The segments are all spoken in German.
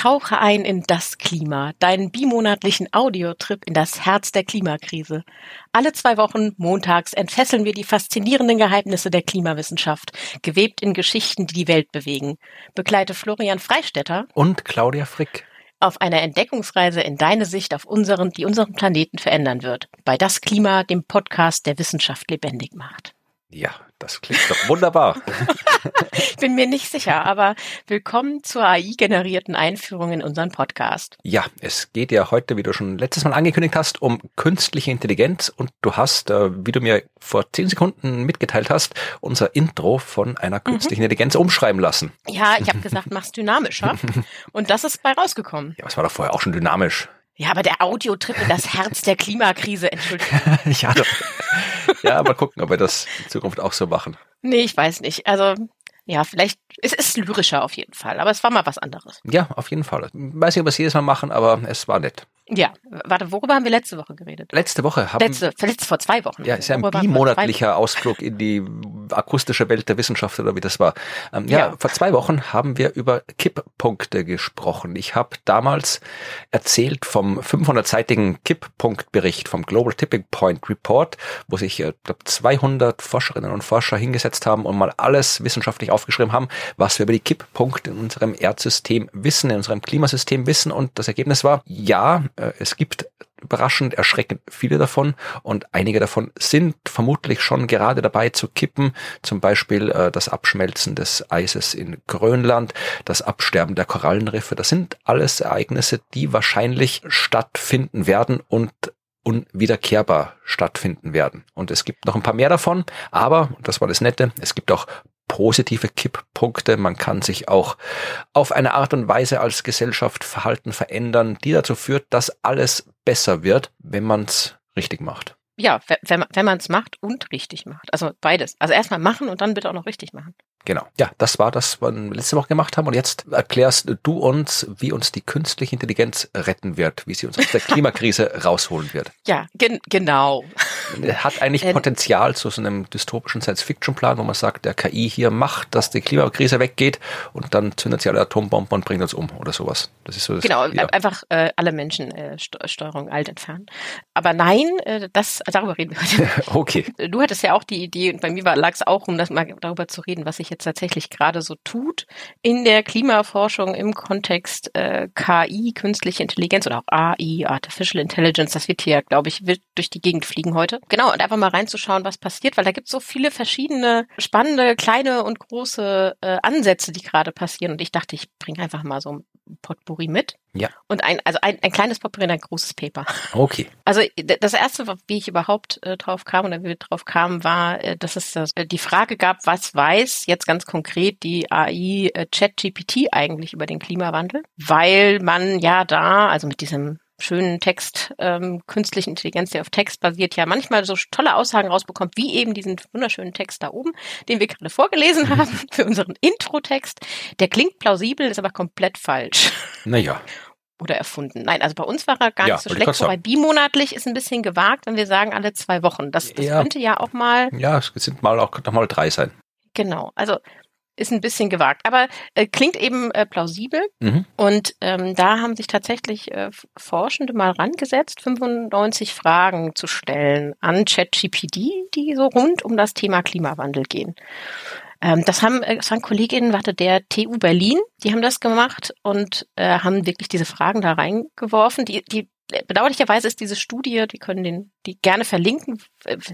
Tauche ein in das Klima, deinen bimonatlichen Audiotrip in das Herz der Klimakrise. Alle zwei Wochen montags entfesseln wir die faszinierenden Geheimnisse der Klimawissenschaft, gewebt in Geschichten, die die Welt bewegen. Begleite Florian Freistetter und Claudia Frick auf einer Entdeckungsreise in deine Sicht auf unseren, die unseren Planeten verändern wird. Bei Das Klima, dem Podcast, der Wissenschaft lebendig macht. Ja, das klingt doch wunderbar. ich bin mir nicht sicher, aber willkommen zur AI-generierten Einführung in unseren Podcast. Ja, es geht ja heute, wie du schon letztes Mal angekündigt hast, um künstliche Intelligenz und du hast, äh, wie du mir vor zehn Sekunden mitgeteilt hast, unser Intro von einer mhm. künstlichen mhm. Intelligenz umschreiben lassen. Ja, ich habe gesagt, mach's dynamischer und das ist bei rausgekommen. Ja, es war doch vorher auch schon dynamisch. Ja, aber der Audiotrip in das Herz der Klimakrise, Entschuldigung. ja, ja, mal gucken, ob wir das in Zukunft auch so machen. Nee, ich weiß nicht. Also ja, vielleicht, es ist lyrischer auf jeden Fall, aber es war mal was anderes. Ja, auf jeden Fall. Ich weiß nicht, ob wir es jedes Mal machen, aber es war nett. Ja, warte, worüber haben wir letzte Woche geredet? Letzte Woche haben letzte, letzte vor zwei Wochen. Ja, ist ja ein bimonatlicher Ausflug in die akustische Welt der Wissenschaft oder wie das war. Ähm, ja, ja, vor zwei Wochen haben wir über Kipppunkte gesprochen. Ich habe damals erzählt vom 500-seitigen Kipppunktbericht vom Global Tipping Point Report, wo sich äh, 200 Forscherinnen und Forscher hingesetzt haben und mal alles wissenschaftlich aufgeschrieben haben, was wir über die Kipppunkte in unserem Erdsystem wissen, in unserem Klimasystem wissen. Und das Ergebnis war, ja, es gibt überraschend erschreckend viele davon und einige davon sind vermutlich schon gerade dabei zu kippen. Zum Beispiel äh, das Abschmelzen des Eises in Grönland, das Absterben der Korallenriffe. Das sind alles Ereignisse, die wahrscheinlich stattfinden werden und unwiederkehrbar stattfinden werden. Und es gibt noch ein paar mehr davon, aber, das war das Nette, es gibt auch positive Kipppunkte. Man kann sich auch auf eine Art und Weise als Gesellschaft Verhalten verändern, die dazu führt, dass alles besser wird, wenn man es richtig macht. Ja, wenn, wenn man es macht und richtig macht. Also beides. Also erstmal machen und dann bitte auch noch richtig machen. Genau. Ja, das war das, was wir letzte Woche gemacht haben. Und jetzt erklärst du uns, wie uns die künstliche Intelligenz retten wird, wie sie uns aus der Klimakrise rausholen wird. Ja, gen genau. Hat eigentlich ähm, Potenzial zu so einem dystopischen Science-Fiction-Plan, wo man sagt, der KI hier macht, dass die Klimakrise weggeht und dann zündet sie alle Atombomben und bringt uns um oder sowas. Das ist so das, Genau, ja. einfach äh, alle Menschen äh, Steuerung alt entfernen. Aber nein, äh, das darüber reden wir heute. okay. Du hattest ja auch die Idee, und bei mir lag es auch, um das mal darüber zu reden, was ich jetzt tatsächlich gerade so tut in der Klimaforschung im Kontext äh, KI, künstliche Intelligenz oder auch AI, Artificial Intelligence, das wird hier, glaube ich, wird durch die Gegend fliegen heute. Genau, und einfach mal reinzuschauen, was passiert, weil da gibt es so viele verschiedene spannende, kleine und große äh, Ansätze, die gerade passieren. Und ich dachte, ich bringe einfach mal so ein Potpourri mit. Ja. Und ein, also ein, ein kleines Potpourri und ein großes Paper. Okay. Also das erste, wie ich überhaupt äh, drauf kam oder wie wir drauf kamen, war, äh, dass es äh, die Frage gab, was weiß jetzt ganz konkret die AI äh, ChatGPT eigentlich über den Klimawandel? Weil man ja da, also mit diesem schönen Text, ähm, künstlichen Intelligenz, der auf Text basiert, ja manchmal so tolle Aussagen rausbekommt, wie eben diesen wunderschönen Text da oben, den wir gerade vorgelesen haben für unseren Intro-Text. Der klingt plausibel, ist aber komplett falsch. Naja. Oder erfunden. Nein, also bei uns war er gar ja, nicht so schlecht, wobei bimonatlich ist ein bisschen gewagt, wenn wir sagen alle zwei Wochen. Das, das ja. könnte ja auch mal. Ja, es sind mal auch noch mal drei sein. Genau. Also ist ein bisschen gewagt, aber äh, klingt eben äh, plausibel. Mhm. Und ähm, da haben sich tatsächlich äh, Forschende mal rangesetzt, 95 Fragen zu stellen an ChatGPT, die so rund um das Thema Klimawandel gehen. Ähm, das haben, äh, das waren Kolleginnen, warte, der TU Berlin, die haben das gemacht und äh, haben wirklich diese Fragen da reingeworfen. Die, die bedauerlicherweise ist diese Studie, die können den, die gerne verlinken,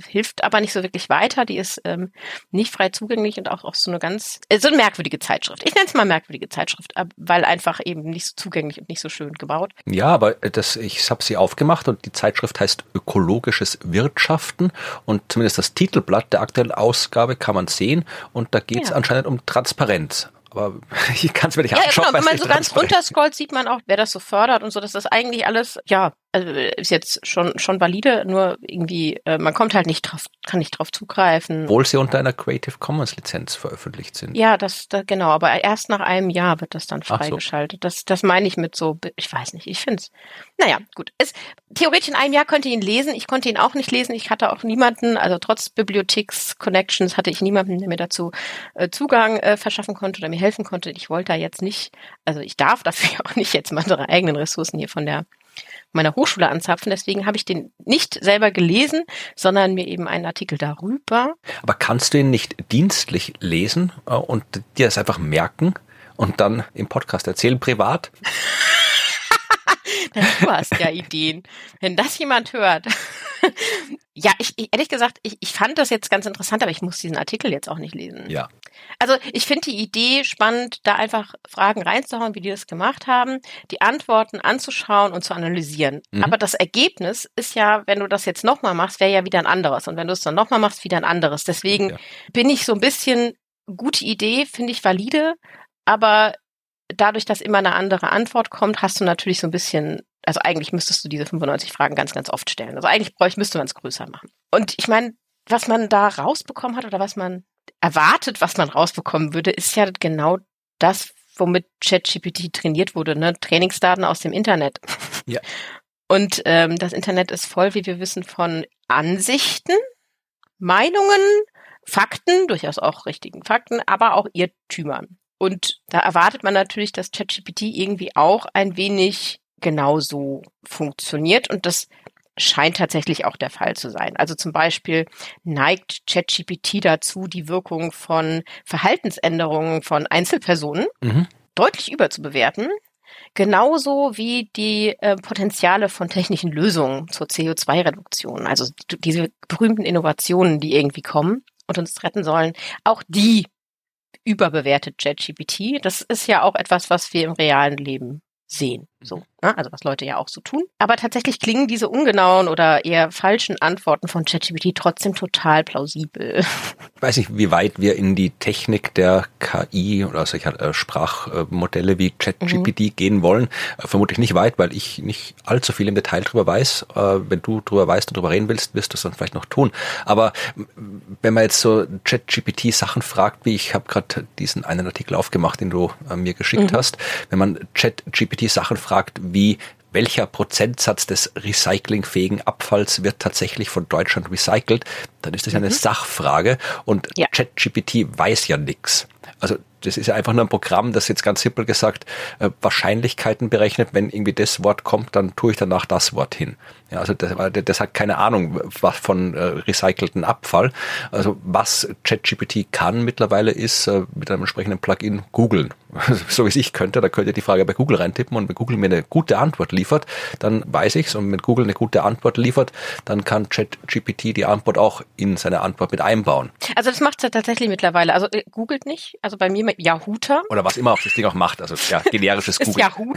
hilft aber nicht so wirklich weiter. Die ist ähm, nicht frei zugänglich und auch, auch so eine ganz, äh, so eine merkwürdige Zeitschrift. Ich nenne es mal merkwürdige Zeitschrift, weil einfach eben nicht so zugänglich und nicht so schön gebaut. Ja, aber das, ich habe sie aufgemacht und die Zeitschrift heißt Ökologisches Wirtschaften und zumindest das Titelblatt der aktuellen Ausgabe kann man sehen und da geht es ja. anscheinend um Transparenz aber ich kann es mir nicht ja, anschauen. Genau, wenn man so ganz runterscrollt, sieht man auch, wer das so fördert und so, dass das eigentlich alles, ja, also ist jetzt schon schon valide, nur irgendwie äh, man kommt halt nicht drauf, kann nicht drauf zugreifen. Obwohl sie unter einer Creative Commons Lizenz veröffentlicht sind. Ja, das, das genau, aber erst nach einem Jahr wird das dann freigeschaltet. So. Das das meine ich mit so, ich weiß nicht, ich finde es. Naja, gut. Es, theoretisch in einem Jahr könnte ich ihn lesen. Ich konnte ihn auch nicht lesen. Ich hatte auch niemanden, also trotz Bibliotheks-Connections hatte ich niemanden, der mir dazu äh, Zugang äh, verschaffen konnte oder mir helfen konnte. Ich wollte da jetzt nicht, also ich darf dafür auch nicht jetzt meine eigenen Ressourcen hier von der meiner Hochschule anzapfen. Deswegen habe ich den nicht selber gelesen, sondern mir eben einen Artikel darüber. Aber kannst du ihn nicht dienstlich lesen äh, und dir das einfach merken und dann im Podcast erzählen, privat? du hast ja Ideen. Wenn das jemand hört. ja, ich, ich, ehrlich gesagt, ich, ich fand das jetzt ganz interessant, aber ich muss diesen Artikel jetzt auch nicht lesen. Ja. Also ich finde die Idee spannend, da einfach Fragen reinzuhauen, wie die das gemacht haben, die Antworten anzuschauen und zu analysieren. Mhm. Aber das Ergebnis ist ja, wenn du das jetzt nochmal machst, wäre ja wieder ein anderes. Und wenn du es dann nochmal machst, wieder ein anderes. Deswegen ja. bin ich so ein bisschen, gute Idee, finde ich valide, aber dadurch, dass immer eine andere Antwort kommt, hast du natürlich so ein bisschen, also eigentlich müsstest du diese 95 Fragen ganz, ganz oft stellen. Also eigentlich bräuchte, müsste man es größer machen. Und ich meine, was man da rausbekommen hat oder was man erwartet, was man rausbekommen würde, ist ja genau das, womit ChatGPT trainiert wurde, ne? Trainingsdaten aus dem Internet. Ja. Und ähm, das Internet ist voll, wie wir wissen, von Ansichten, Meinungen, Fakten, durchaus auch richtigen Fakten, aber auch Irrtümern. Und da erwartet man natürlich, dass ChatGPT irgendwie auch ein wenig genauso funktioniert. Und das scheint tatsächlich auch der Fall zu sein. Also zum Beispiel neigt ChatGPT dazu, die Wirkung von Verhaltensänderungen von Einzelpersonen mhm. deutlich überzubewerten. Genauso wie die äh, Potenziale von technischen Lösungen zur CO2-Reduktion, also diese berühmten Innovationen, die irgendwie kommen und uns retten sollen, auch die überbewertet ChatGPT. Das ist ja auch etwas, was wir im realen Leben sehen. So, ne? also was Leute ja auch so tun. Aber tatsächlich klingen diese ungenauen oder eher falschen Antworten von ChatGPT trotzdem total plausibel. Ich weiß nicht, wie weit wir in die Technik der KI oder solcher äh, Sprachmodelle wie ChatGPT mhm. gehen wollen. Äh, vermutlich nicht weit, weil ich nicht allzu viel im Detail drüber weiß. Äh, wenn du drüber weißt und drüber reden willst, wirst du es dann vielleicht noch tun. Aber wenn man jetzt so ChatGPT Sachen fragt, wie ich habe gerade diesen einen Artikel aufgemacht, den du mir geschickt mhm. hast, wenn man ChatGPT Sachen fragt, wie welcher Prozentsatz des recyclingfähigen Abfalls wird tatsächlich von Deutschland recycelt, dann ist das ja eine mhm. Sachfrage und ja. ChatGPT weiß ja nichts. Also das ist ja einfach nur ein Programm, das jetzt ganz simpel gesagt äh, Wahrscheinlichkeiten berechnet. Wenn irgendwie das Wort kommt, dann tue ich danach das Wort hin. Ja, also das, das hat keine Ahnung was von äh, recycelten Abfall. Also was ChatGPT kann mittlerweile ist äh, mit einem entsprechenden Plugin googeln. so wie es ich könnte, da könnt ihr die Frage bei Google reintippen und wenn Google mir eine gute Antwort liefert, dann weiß ich's und wenn Google eine gute Antwort liefert, dann kann ChatGPT die Antwort auch in seine Antwort mit einbauen. Also das macht es ja tatsächlich mittlerweile. Also äh, googelt nicht, also bei mir Yahooter. Oder was immer auch das Ding auch macht, also ja, generisches Google. Yahoo.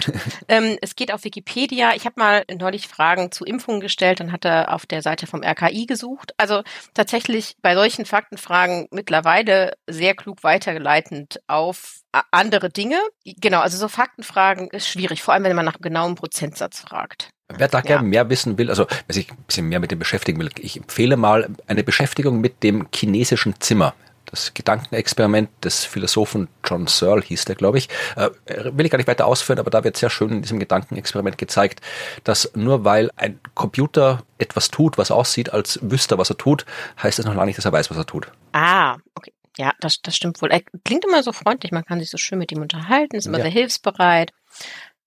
ähm, es geht auf Wikipedia. Ich habe mal neulich Fragen zu Impfungen gestellt, dann hat er auf der Seite vom RKI gesucht. Also tatsächlich bei solchen Faktenfragen mittlerweile sehr klug weitergeleitend auf andere Dinge. Genau, also so Faktenfragen ist schwierig, vor allem wenn man nach einem genauen Prozentsatz fragt. Wer da ja. gerne mehr wissen will, also wer sich ein bisschen mehr mit dem beschäftigen will, ich empfehle mal eine Beschäftigung mit dem chinesischen Zimmer. Das Gedankenexperiment des Philosophen John Searle hieß der, glaube ich. Äh, will ich gar nicht weiter ausführen, aber da wird sehr schön in diesem Gedankenexperiment gezeigt, dass nur weil ein Computer etwas tut, was aussieht, als wüsste er, was er tut, heißt das noch lange nicht, dass er weiß, was er tut. Ah, okay. Ja, das, das stimmt wohl. Er klingt immer so freundlich, man kann sich so schön mit ihm unterhalten, ist immer ja. sehr hilfsbereit.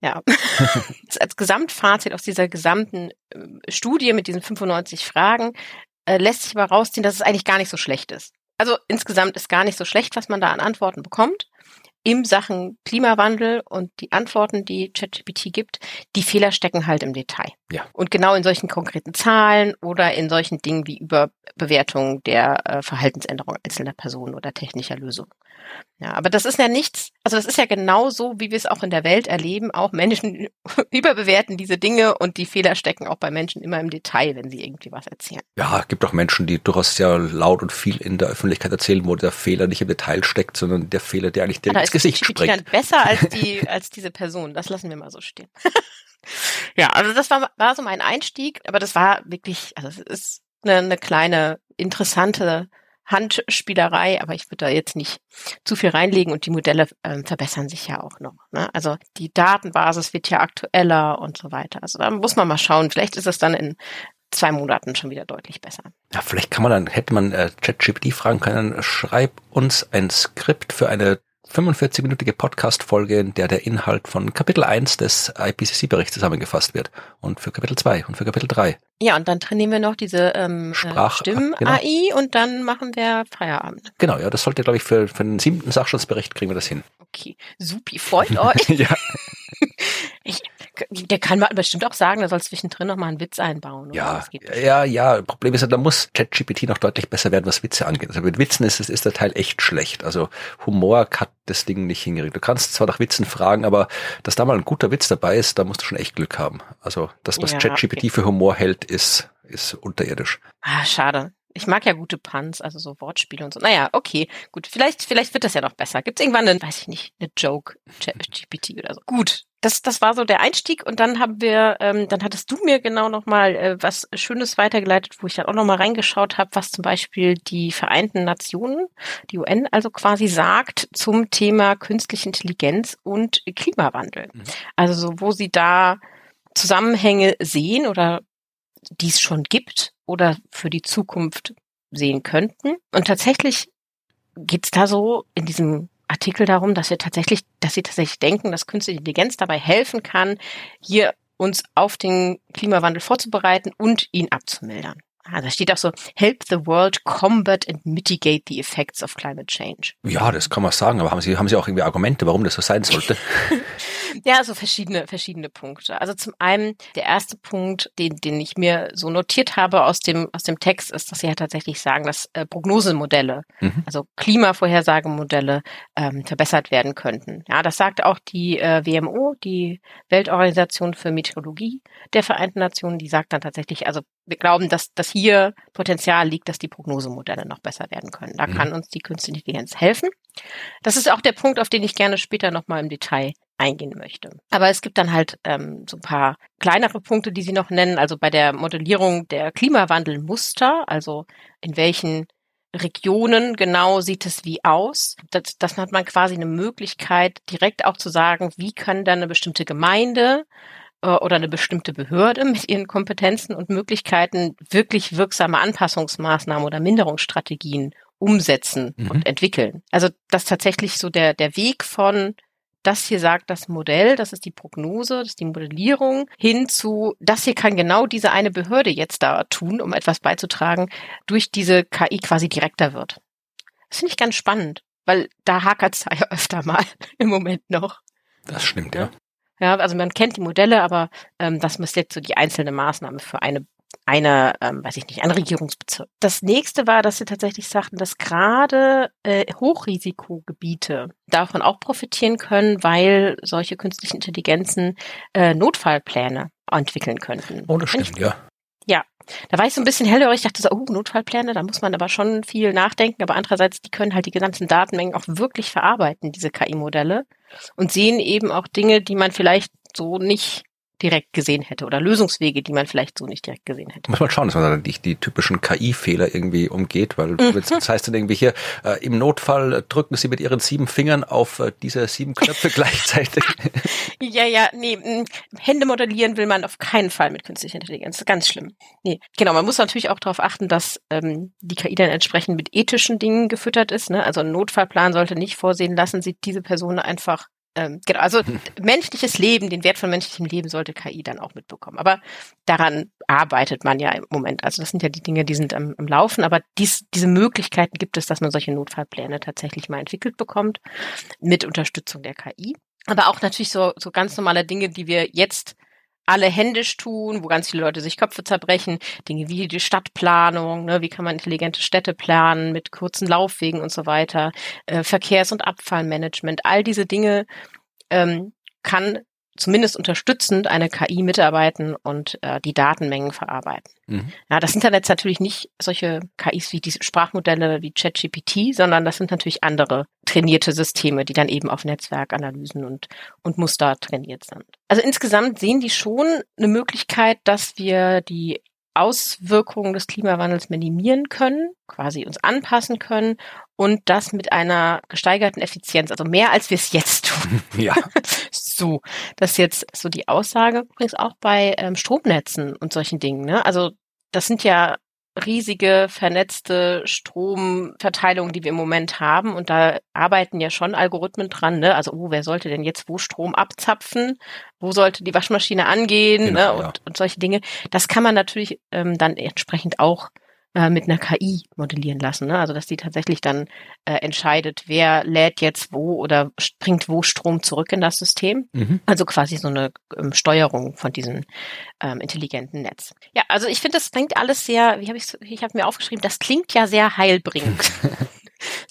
Ja, als Gesamtfazit aus dieser gesamten äh, Studie mit diesen 95 Fragen äh, lässt sich aber rausziehen, dass es eigentlich gar nicht so schlecht ist. Also insgesamt ist gar nicht so schlecht, was man da an Antworten bekommt im Sachen Klimawandel und die Antworten, die ChatGPT gibt, die Fehler stecken halt im Detail. Ja. Und genau in solchen konkreten Zahlen oder in solchen Dingen wie Überbewertung der äh, Verhaltensänderung einzelner Personen oder technischer Lösungen. Ja, aber das ist ja nichts, also das ist ja genauso, wie wir es auch in der Welt erleben. Auch Menschen überbewerten diese Dinge und die Fehler stecken auch bei Menschen immer im Detail, wenn sie irgendwie was erzählen. Ja, es gibt auch Menschen, die durchaus sehr laut und viel in der Öffentlichkeit erzählen, wo der Fehler nicht im Detail steckt, sondern der Fehler, der eigentlich dir ja, ins Gesicht springt. Dann besser als die, als diese Person. Das lassen wir mal so stehen. Ja, also das war, war so mein Einstieg, aber das war wirklich, also es ist eine, eine kleine, interessante Handspielerei, aber ich würde da jetzt nicht zu viel reinlegen und die Modelle ähm, verbessern sich ja auch noch. Ne? Also die Datenbasis wird ja aktueller und so weiter. Also da muss man mal schauen. Vielleicht ist es dann in zwei Monaten schon wieder deutlich besser. Ja, vielleicht kann man dann, hätte man äh, ChatGPT fragen können, schreib uns ein Skript für eine 45-minütige Podcast-Folge, in der der Inhalt von Kapitel 1 des IPCC-Berichts zusammengefasst wird. Und für Kapitel 2 und für Kapitel 3. Ja, und dann trainieren wir noch diese ähm, Sprach Stimmen-AI genau. und dann machen wir Feierabend. Genau, ja, das sollte, glaube ich, für, für den siebten Sachstandsbericht kriegen wir das hin. Okay, supi, freut euch. ja. Ich, der kann man bestimmt auch sagen, er soll zwischendrin noch mal einen Witz einbauen. Ja, ja, ja. Problem ist, da muss ChatGPT noch deutlich besser werden, was Witze angeht. Also mit Witzen ist, ist der Teil echt schlecht. Also Humor hat das Ding nicht hingekriegt. Du kannst zwar nach Witzen fragen, aber dass da mal ein guter Witz dabei ist, da musst du schon echt Glück haben. Also das, was ja, ChatGPT okay. für Humor hält, ist, ist unterirdisch. Ah, schade. Ich mag ja gute Puns, also so Wortspiele und so. Naja, okay, gut. Vielleicht, vielleicht wird das ja noch besser. Gibt es irgendwann einen, weiß ich nicht, eine Joke, GPT oder so. Gut. Das, das war so der Einstieg und dann haben wir, ähm, dann hattest du mir genau nochmal äh, was Schönes weitergeleitet, wo ich dann auch nochmal reingeschaut habe, was zum Beispiel die Vereinten Nationen, die UN also quasi sagt zum Thema künstliche Intelligenz und Klimawandel. Mhm. Also so, wo sie da Zusammenhänge sehen oder die es schon gibt oder für die Zukunft sehen könnten. Und tatsächlich geht es da so in diesem Artikel darum, dass wir tatsächlich, dass sie tatsächlich denken, dass künstliche Intelligenz dabei helfen kann, hier uns auf den Klimawandel vorzubereiten und ihn abzumildern. Ah, da steht auch so, help the world combat and mitigate the effects of climate change. Ja, das kann man sagen, aber haben Sie, haben Sie auch irgendwie Argumente, warum das so sein sollte? ja, also verschiedene, verschiedene Punkte. Also zum einen, der erste Punkt, den, den ich mir so notiert habe aus dem, aus dem Text, ist, dass Sie ja tatsächlich sagen, dass äh, Prognosemodelle, mhm. also Klimavorhersagemodelle, ähm, verbessert werden könnten. Ja, das sagt auch die äh, WMO, die Weltorganisation für Meteorologie der Vereinten Nationen, die sagt dann tatsächlich, also wir glauben, dass, dass hier Potenzial liegt, dass die Prognosemodelle noch besser werden können. Da mhm. kann uns die künstliche Intelligenz helfen. Das ist auch der Punkt, auf den ich gerne später nochmal im Detail eingehen möchte. Aber es gibt dann halt ähm, so ein paar kleinere Punkte, die Sie noch nennen. Also bei der Modellierung der Klimawandelmuster, also in welchen Regionen genau sieht es wie aus. Das, das hat man quasi eine Möglichkeit, direkt auch zu sagen, wie kann dann eine bestimmte Gemeinde äh, oder eine bestimmte Behörde mit ihren Kompetenzen und Möglichkeiten wirklich wirksame Anpassungsmaßnahmen oder Minderungsstrategien umsetzen mhm. und entwickeln. Also das tatsächlich so der, der Weg von das hier sagt das Modell, das ist die Prognose, das ist die Modellierung, hin zu, das hier kann genau diese eine Behörde jetzt da tun, um etwas beizutragen, durch diese KI quasi direkter wird. Das finde ich ganz spannend, weil da hakert es ja öfter mal im Moment noch. Das stimmt, ja. Ja, also man kennt die Modelle, aber ähm, das ist jetzt so die einzelne Maßnahme für eine eine, ähm, weiß ich nicht, ein Regierungsbezirk. Das nächste war, dass sie tatsächlich sagten, dass gerade äh, Hochrisikogebiete davon auch profitieren können, weil solche künstlichen Intelligenzen äh, Notfallpläne entwickeln könnten. Oh, das stimmt, ja. Ja, da war ich so ein bisschen hellhörig, ich dachte so, oh, Notfallpläne, da muss man aber schon viel nachdenken, aber andererseits, die können halt die gesamten Datenmengen auch wirklich verarbeiten, diese KI-Modelle, und sehen eben auch Dinge, die man vielleicht so nicht direkt gesehen hätte oder Lösungswege, die man vielleicht so nicht direkt gesehen hätte. Muss man schauen, dass man dann nicht die typischen KI-Fehler irgendwie umgeht, weil mhm. das heißt dann irgendwie hier, äh, im Notfall drücken Sie mit Ihren sieben Fingern auf äh, diese sieben Knöpfe gleichzeitig. ja, ja, nee, Hände modellieren will man auf keinen Fall mit künstlicher Intelligenz. Das ist ganz schlimm. Nee, genau, man muss natürlich auch darauf achten, dass ähm, die KI dann entsprechend mit ethischen Dingen gefüttert ist. Ne? Also ein Notfallplan sollte nicht vorsehen lassen, sieht diese Person einfach ähm, genau, also menschliches Leben, den Wert von menschlichem Leben sollte KI dann auch mitbekommen. Aber daran arbeitet man ja im Moment. Also das sind ja die Dinge, die sind am, am Laufen, aber dies, diese Möglichkeiten gibt es, dass man solche Notfallpläne tatsächlich mal entwickelt bekommt mit Unterstützung der KI. Aber auch natürlich so, so ganz normale Dinge, die wir jetzt alle händisch tun, wo ganz viele Leute sich Köpfe zerbrechen, Dinge wie die Stadtplanung, ne, wie kann man intelligente Städte planen mit kurzen Laufwegen und so weiter, äh, Verkehrs- und Abfallmanagement, all diese Dinge ähm, kann zumindest unterstützend eine KI mitarbeiten und äh, die Datenmengen verarbeiten. Mhm. Ja, das sind dann jetzt natürlich nicht solche KIs wie diese Sprachmodelle wie ChatGPT, sondern das sind natürlich andere trainierte Systeme, die dann eben auf Netzwerkanalysen und, und Muster trainiert sind. Also insgesamt sehen die schon eine Möglichkeit, dass wir die Auswirkungen des Klimawandels minimieren können, quasi uns anpassen können und das mit einer gesteigerten Effizienz, also mehr als wir es jetzt tun. Ja. so, das ist jetzt so die Aussage, übrigens auch bei ähm, Stromnetzen und solchen Dingen. Ne? Also das sind ja riesige vernetzte Stromverteilungen, die wir im Moment haben. Und da arbeiten ja schon Algorithmen dran. Ne? Also, oh, wer sollte denn jetzt wo Strom abzapfen? Wo sollte die Waschmaschine angehen? Genau, ne? und, ja. und solche Dinge. Das kann man natürlich ähm, dann entsprechend auch äh, mit einer KI modellieren lassen. Ne? Also dass die tatsächlich dann äh, entscheidet, wer lädt jetzt wo oder bringt wo Strom zurück in das System. Mhm. Also quasi so eine ähm, Steuerung von diesem ähm, intelligenten Netz. Ja, also ich finde, das klingt alles sehr, wie habe ich ich habe mir aufgeschrieben, das klingt ja sehr heilbringend.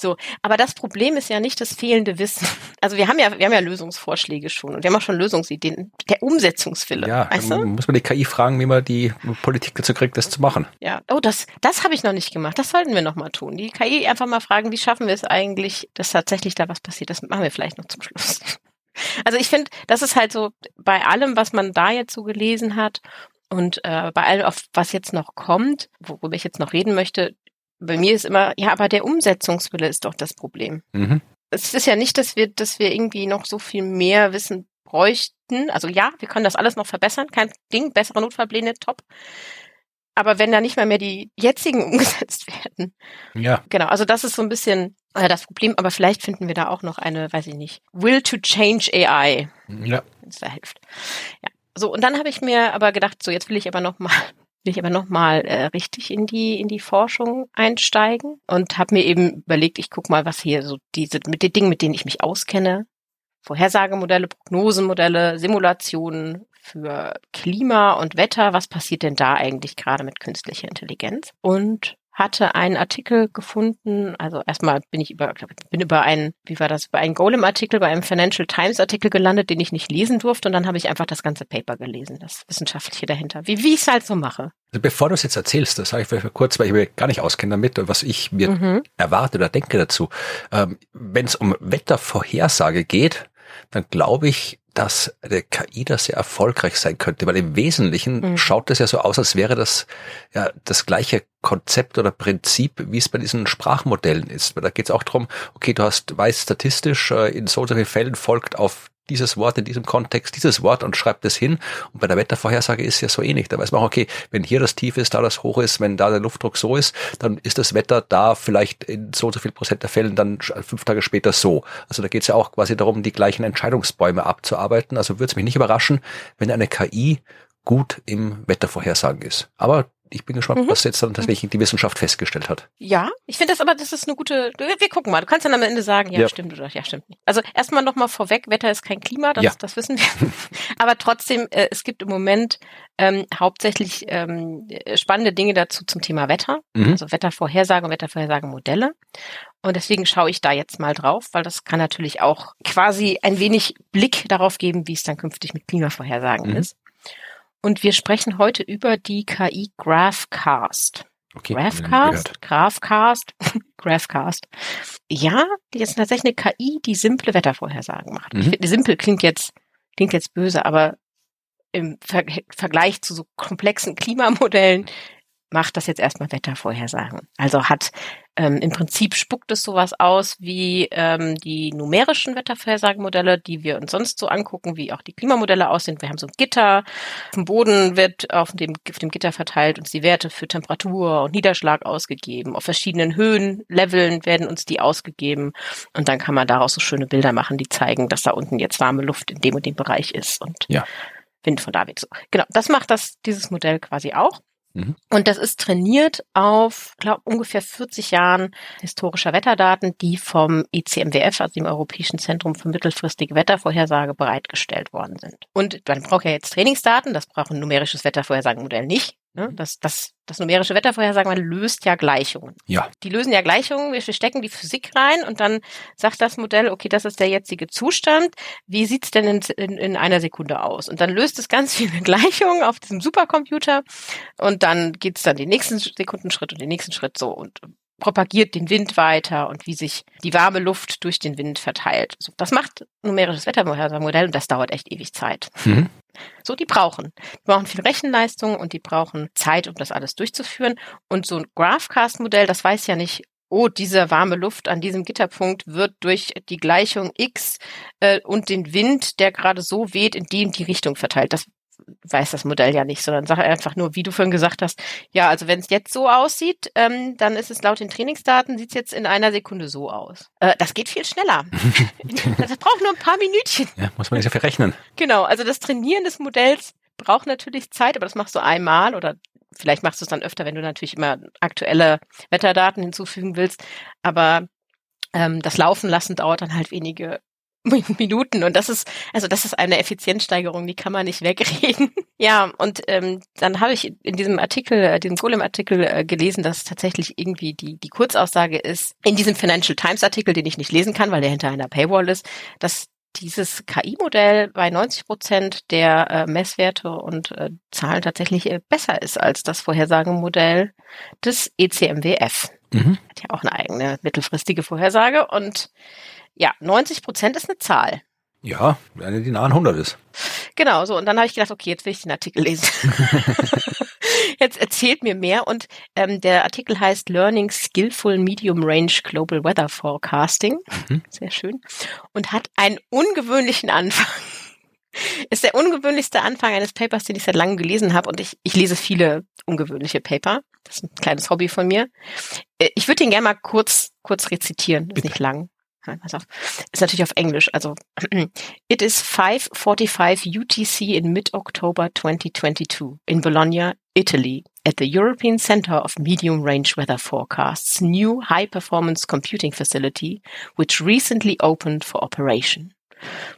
So, aber das Problem ist ja nicht das fehlende Wissen. Also wir haben ja, wir haben ja Lösungsvorschläge schon und wir haben auch schon Lösungsideen. Der Umsetzungswille. Ja, weißt du? muss man die KI fragen, wie man die Politik dazu kriegt, das zu machen. Ja, oh, das, das habe ich noch nicht gemacht. Das sollten wir noch mal tun. Die KI einfach mal fragen, wie schaffen wir es eigentlich, dass tatsächlich da was passiert. Das machen wir vielleicht noch zum Schluss. Also ich finde, das ist halt so bei allem, was man da jetzt so gelesen hat und äh, bei allem, auf was jetzt noch kommt, worüber ich jetzt noch reden möchte, bei mir ist immer, ja, aber der Umsetzungswille ist doch das Problem. Mhm. Es ist ja nicht, dass wir, dass wir irgendwie noch so viel mehr Wissen bräuchten. Also ja, wir können das alles noch verbessern, kein Ding, bessere Notfallpläne, top. Aber wenn da nicht mal mehr die jetzigen umgesetzt werden. Ja. Genau, also das ist so ein bisschen äh, das Problem, aber vielleicht finden wir da auch noch eine, weiß ich nicht, Will to Change AI. Ja. Wenn es da hilft. Ja. So, und dann habe ich mir aber gedacht, so jetzt will ich aber noch mal will ich aber nochmal äh, richtig in die in die Forschung einsteigen und habe mir eben überlegt, ich guck mal, was hier so diese mit den Dingen, mit denen ich mich auskenne, Vorhersagemodelle, Prognosemodelle, Simulationen für Klima und Wetter, was passiert denn da eigentlich gerade mit künstlicher Intelligenz? Und hatte einen Artikel gefunden, also erstmal bin ich über, bin über einen, wie war das, über einen Golem-Artikel, bei einem Financial Times-Artikel gelandet, den ich nicht lesen durfte und dann habe ich einfach das ganze Paper gelesen, das Wissenschaftliche dahinter, wie, wie ich es halt so mache. Also bevor du es jetzt erzählst, das sage ich vielleicht mal kurz, weil ich mir gar nicht auskenne damit, was ich mir mhm. erwarte oder denke dazu. Ähm, Wenn es um Wettervorhersage geht, dann glaube ich, dass der KI da sehr erfolgreich sein könnte, weil im Wesentlichen mhm. schaut es ja so aus, als wäre das ja das gleiche Konzept oder Prinzip, wie es bei diesen Sprachmodellen ist. Weil da geht es auch darum, okay, du hast, weißt statistisch, äh, in so und so vielen Fällen folgt auf dieses Wort in diesem Kontext, dieses Wort und schreibt es hin. Und bei der Wettervorhersage ist ja so ähnlich. Da weiß man auch, okay, wenn hier das Tief ist, da das Hoch ist, wenn da der Luftdruck so ist, dann ist das Wetter da vielleicht in so und so viel Prozent der Fällen dann fünf Tage später so. Also da geht es ja auch quasi darum, die gleichen Entscheidungsbäume abzuarbeiten. Also würde es mich nicht überraschen, wenn eine KI gut im Wettervorhersagen ist. Aber ich bin gespannt, mhm. was jetzt dann tatsächlich die Wissenschaft festgestellt hat. Ja, ich finde das aber, das ist eine gute, wir gucken mal, du kannst dann am Ende sagen, ja, ja. stimmt oder ja, stimmt nicht. Also erstmal nochmal vorweg, Wetter ist kein Klima, das, ja. das wissen wir. aber trotzdem, äh, es gibt im Moment ähm, hauptsächlich ähm, spannende Dinge dazu zum Thema Wetter, mhm. also Wettervorhersage und Wettervorhersagemodelle. Und deswegen schaue ich da jetzt mal drauf, weil das kann natürlich auch quasi ein wenig Blick darauf geben, wie es dann künftig mit Klimavorhersagen mhm. ist. Und wir sprechen heute über die KI GraphCast. Okay, GraphCast, GraphCast, GraphCast. Ja, die ist tatsächlich eine KI, die simple Wettervorhersagen macht. Mhm. Ich finde, simpel klingt jetzt, klingt jetzt böse, aber im Ver Vergleich zu so komplexen Klimamodellen macht das jetzt erstmal Wettervorhersagen. Also hat ähm, im Prinzip spuckt es sowas aus wie ähm, die numerischen Wettervorhersagemodelle, die wir uns sonst so angucken, wie auch die Klimamodelle aussehen. Wir haben so ein Gitter, auf dem Boden wird auf dem, auf dem Gitter verteilt uns die Werte für Temperatur und Niederschlag ausgegeben. Auf verschiedenen Höhenleveln werden uns die ausgegeben und dann kann man daraus so schöne Bilder machen, die zeigen, dass da unten jetzt warme Luft in dem und dem Bereich ist und ja. Wind von da weg. So. Genau, das macht das dieses Modell quasi auch. Mhm. Und das ist trainiert auf, glaube ungefähr 40 Jahren historischer Wetterdaten, die vom ECMWF, also dem Europäischen Zentrum für mittelfristige Wettervorhersage, bereitgestellt worden sind. Und man braucht ja jetzt Trainingsdaten, das braucht ein numerisches Wettervorhersagenmodell nicht. Ne? Mhm. Das, das, das numerische Wettervorhersagen löst ja Gleichungen. Ja. Die lösen ja Gleichungen, wir stecken die Physik rein und dann sagt das Modell, okay, das ist der jetzige Zustand. Wie sieht's denn in, in, in einer Sekunde aus? Und dann löst es ganz viele Gleichungen auf diesem Supercomputer und dann geht's dann den nächsten Sekundenschritt und den nächsten Schritt so und propagiert den Wind weiter und wie sich die warme Luft durch den Wind verteilt. So, das macht numerisches Wettervorhersagemodell und das dauert echt ewig Zeit. Mhm. So, die brauchen. Die brauchen viel Rechenleistung und die brauchen Zeit, um das alles durchzuführen. Und so ein Graphcast-Modell, das weiß ja nicht, oh, diese warme Luft an diesem Gitterpunkt wird durch die Gleichung x äh, und den Wind, der gerade so weht, in die und die Richtung verteilt. Das weiß das Modell ja nicht, sondern sage einfach nur, wie du vorhin gesagt hast, ja, also wenn es jetzt so aussieht, ähm, dann ist es laut den Trainingsdaten, sieht es jetzt in einer Sekunde so aus. Äh, das geht viel schneller. das braucht nur ein paar Minütchen. Ja, muss man nicht so viel rechnen. Genau, also das Trainieren des Modells braucht natürlich Zeit, aber das machst du einmal oder vielleicht machst du es dann öfter, wenn du natürlich immer aktuelle Wetterdaten hinzufügen willst. Aber ähm, das Laufen lassen dauert dann halt wenige Minuten und das ist also das ist eine Effizienzsteigerung, die kann man nicht wegreden. ja, und ähm, dann habe ich in diesem Artikel, äh, diesem Golem-Artikel äh, gelesen, dass tatsächlich irgendwie die die Kurzaussage ist in diesem Financial Times Artikel, den ich nicht lesen kann, weil der hinter einer Paywall ist, dass dieses KI-Modell bei 90 Prozent der äh, Messwerte und äh, Zahlen tatsächlich äh, besser ist als das Vorhersagemodell des ECMWF. Mhm. Hat ja auch eine eigene mittelfristige Vorhersage und ja, 90 Prozent ist eine Zahl. Ja, eine, die nah an 100 ist. Genau, so. Und dann habe ich gedacht, okay, jetzt will ich den Artikel lesen. jetzt erzählt mir mehr. Und ähm, der Artikel heißt Learning Skillful Medium Range Global Weather Forecasting. Mhm. Sehr schön. Und hat einen ungewöhnlichen Anfang. Ist der ungewöhnlichste Anfang eines Papers, den ich seit langem gelesen habe. Und ich, ich lese viele ungewöhnliche Paper. Das ist ein kleines Hobby von mir. Äh, ich würde den gerne mal kurz, kurz rezitieren. Ist nicht lang. Ist natürlich auf Englisch. Also, it is 5:45 UTC in mid-October 2022 in Bologna, Italy, at the European Center of Medium Range Weather Forecasts new high-performance computing facility, which recently opened for operation.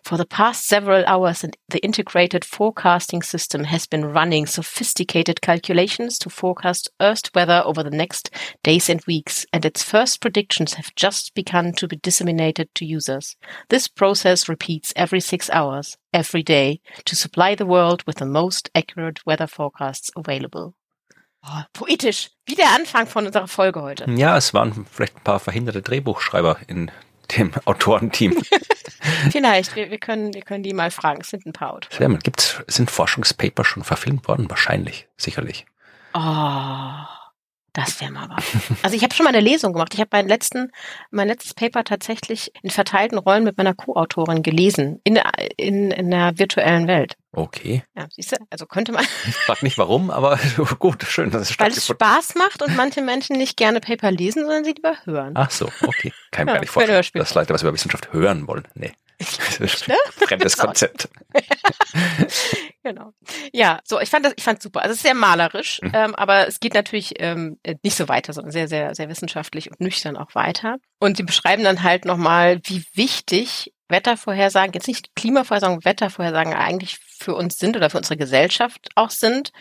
For the past several hours, the integrated forecasting system has been running sophisticated calculations to forecast Earth's weather over the next days and weeks, and its first predictions have just begun to be disseminated to users. This process repeats every six hours, every day, to supply the world with the most accurate weather forecasts available. Oh, poetisch, wie der Anfang von unserer Folge heute. Ja, es waren vielleicht ein paar verhinderte Drehbuchschreiber in dem Autorenteam. Vielleicht, wir, wir, können, wir können die mal fragen. Es sind ein paar Autoren. Gibt's, sind Forschungspaper schon verfilmt worden? Wahrscheinlich, sicherlich. Oh. Das wäre mal was. Also ich habe schon mal eine Lesung gemacht. Ich habe meinen letzten, mein letztes Paper tatsächlich in verteilten Rollen mit meiner Co-Autorin gelesen in, in, in der virtuellen Welt. Okay. Ja, siehst du, also könnte man. Ich frag nicht warum, aber gut, schön, dass es Weil es Spaß macht und manche Menschen nicht gerne Paper lesen, sondern sie lieber hören. Ach so, okay. Kann ja, gar nicht vorstellen, dass Leute was über Wissenschaft hören wollen. Nee. Ne? Fremdes Konzept. genau. Ja, so, ich fand das, ich fand super. Also es ist sehr malerisch, mhm. ähm, aber es geht natürlich ähm, nicht so weiter, sondern sehr, sehr, sehr wissenschaftlich und nüchtern auch weiter. Und sie beschreiben dann halt nochmal, wie wichtig Wettervorhersagen, jetzt nicht Klimavorhersagen, Wettervorhersagen eigentlich für uns sind oder für unsere Gesellschaft auch sind.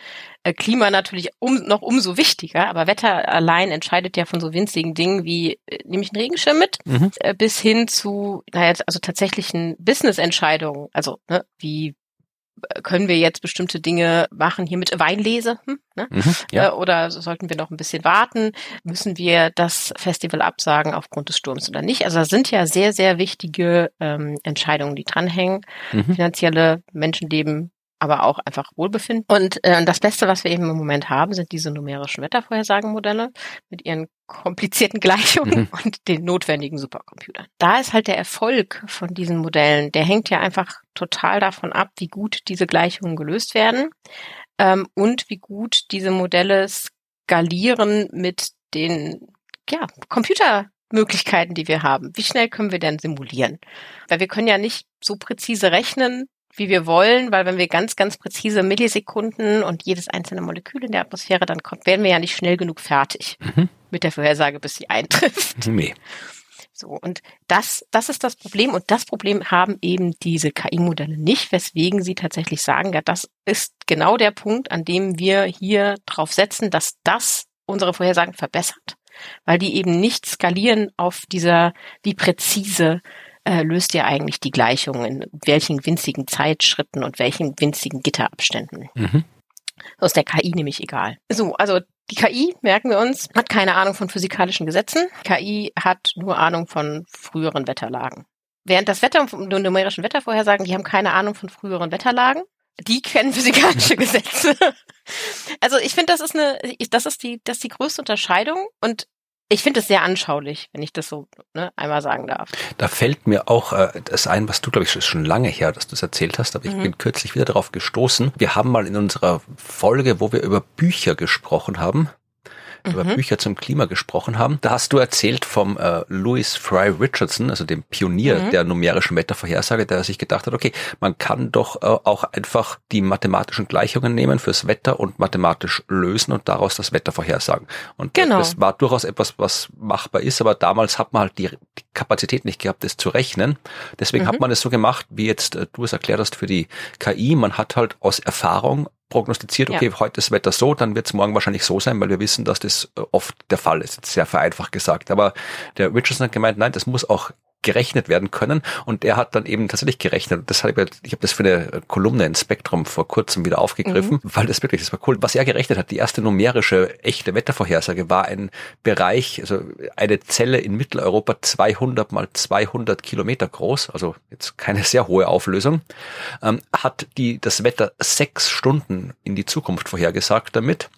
Äh, Klima natürlich um, noch umso wichtiger, aber Wetter allein entscheidet ja von so winzigen Dingen wie, äh, nehme ich einen Regenschirm mit, mhm. äh, bis hin zu, naja, also tatsächlichen Business-Entscheidungen, also ne, wie können wir jetzt bestimmte Dinge machen hier mit Weinlese? Hm, ne? mhm, ja. Äh, oder sollten wir noch ein bisschen warten? Müssen wir das Festival absagen aufgrund des Sturms oder nicht? Also das sind ja sehr, sehr wichtige ähm, Entscheidungen, die dranhängen. Mhm. Finanzielle Menschenleben, aber auch einfach Wohlbefinden. Und äh, das Beste, was wir eben im Moment haben, sind diese numerischen Wettervorhersagenmodelle mit ihren komplizierten Gleichungen mhm. und den notwendigen Supercomputern. Da ist halt der Erfolg von diesen Modellen, der hängt ja einfach total davon ab, wie gut diese Gleichungen gelöst werden ähm, und wie gut diese Modelle skalieren mit den ja, Computermöglichkeiten, die wir haben. Wie schnell können wir denn simulieren? Weil wir können ja nicht so präzise rechnen, wie wir wollen, weil wenn wir ganz, ganz präzise Millisekunden und jedes einzelne Molekül in der Atmosphäre, dann kommt, werden wir ja nicht schnell genug fertig mhm. mit der Vorhersage, bis sie eintrifft. Nee. So, und das, das ist das Problem. Und das Problem haben eben diese KI-Modelle nicht, weswegen sie tatsächlich sagen, ja, das ist genau der Punkt, an dem wir hier drauf setzen, dass das unsere Vorhersagen verbessert. Weil die eben nicht skalieren auf dieser, wie präzise äh, löst ihr eigentlich die Gleichung in welchen winzigen Zeitschritten und welchen winzigen Gitterabständen. Mhm. Aus der KI nämlich egal. So, also die KI, merken wir uns, hat keine Ahnung von physikalischen Gesetzen. KI hat nur Ahnung von früheren Wetterlagen. Während das Wetter, numerischen Wettervorhersagen, die haben keine Ahnung von früheren Wetterlagen. Die kennen physikalische Gesetze. Also ich finde, das ist eine, das ist die, das ist die größte Unterscheidung und ich finde es sehr anschaulich, wenn ich das so ne, einmal sagen darf. Da fällt mir auch äh, das ein, was du, glaube ich, schon lange her, dass du es erzählt hast, aber mhm. ich bin kürzlich wieder darauf gestoßen. Wir haben mal in unserer Folge, wo wir über Bücher gesprochen haben, über mhm. Bücher zum Klima gesprochen haben. Da hast du erzählt vom äh, Louis Fry Richardson, also dem Pionier mhm. der numerischen Wettervorhersage, der sich gedacht hat, okay, man kann doch äh, auch einfach die mathematischen Gleichungen nehmen fürs Wetter und mathematisch lösen und daraus das Wetter vorhersagen. Und genau. das war durchaus etwas, was machbar ist, aber damals hat man halt die, die Kapazität nicht gehabt, das zu rechnen. Deswegen mhm. hat man es so gemacht, wie jetzt äh, du es erklärt hast für die KI. Man hat halt aus Erfahrung prognostiziert, okay, ja. heute ist das Wetter so, dann wird es morgen wahrscheinlich so sein, weil wir wissen, dass das äh, oft der Fall ist. Jetzt sehr vereinfacht gesagt. Aber der Richardson hat gemeint, nein, das muss auch gerechnet werden können. Und er hat dann eben tatsächlich gerechnet. Das habe ich, ich habe das für eine Kolumne in Spektrum vor kurzem wieder aufgegriffen, mhm. weil das wirklich, das war cool. Was er gerechnet hat, die erste numerische echte Wettervorhersage war ein Bereich, also eine Zelle in Mitteleuropa 200 mal 200 Kilometer groß, also jetzt keine sehr hohe Auflösung, ähm, hat die das Wetter sechs Stunden in die Zukunft vorhergesagt damit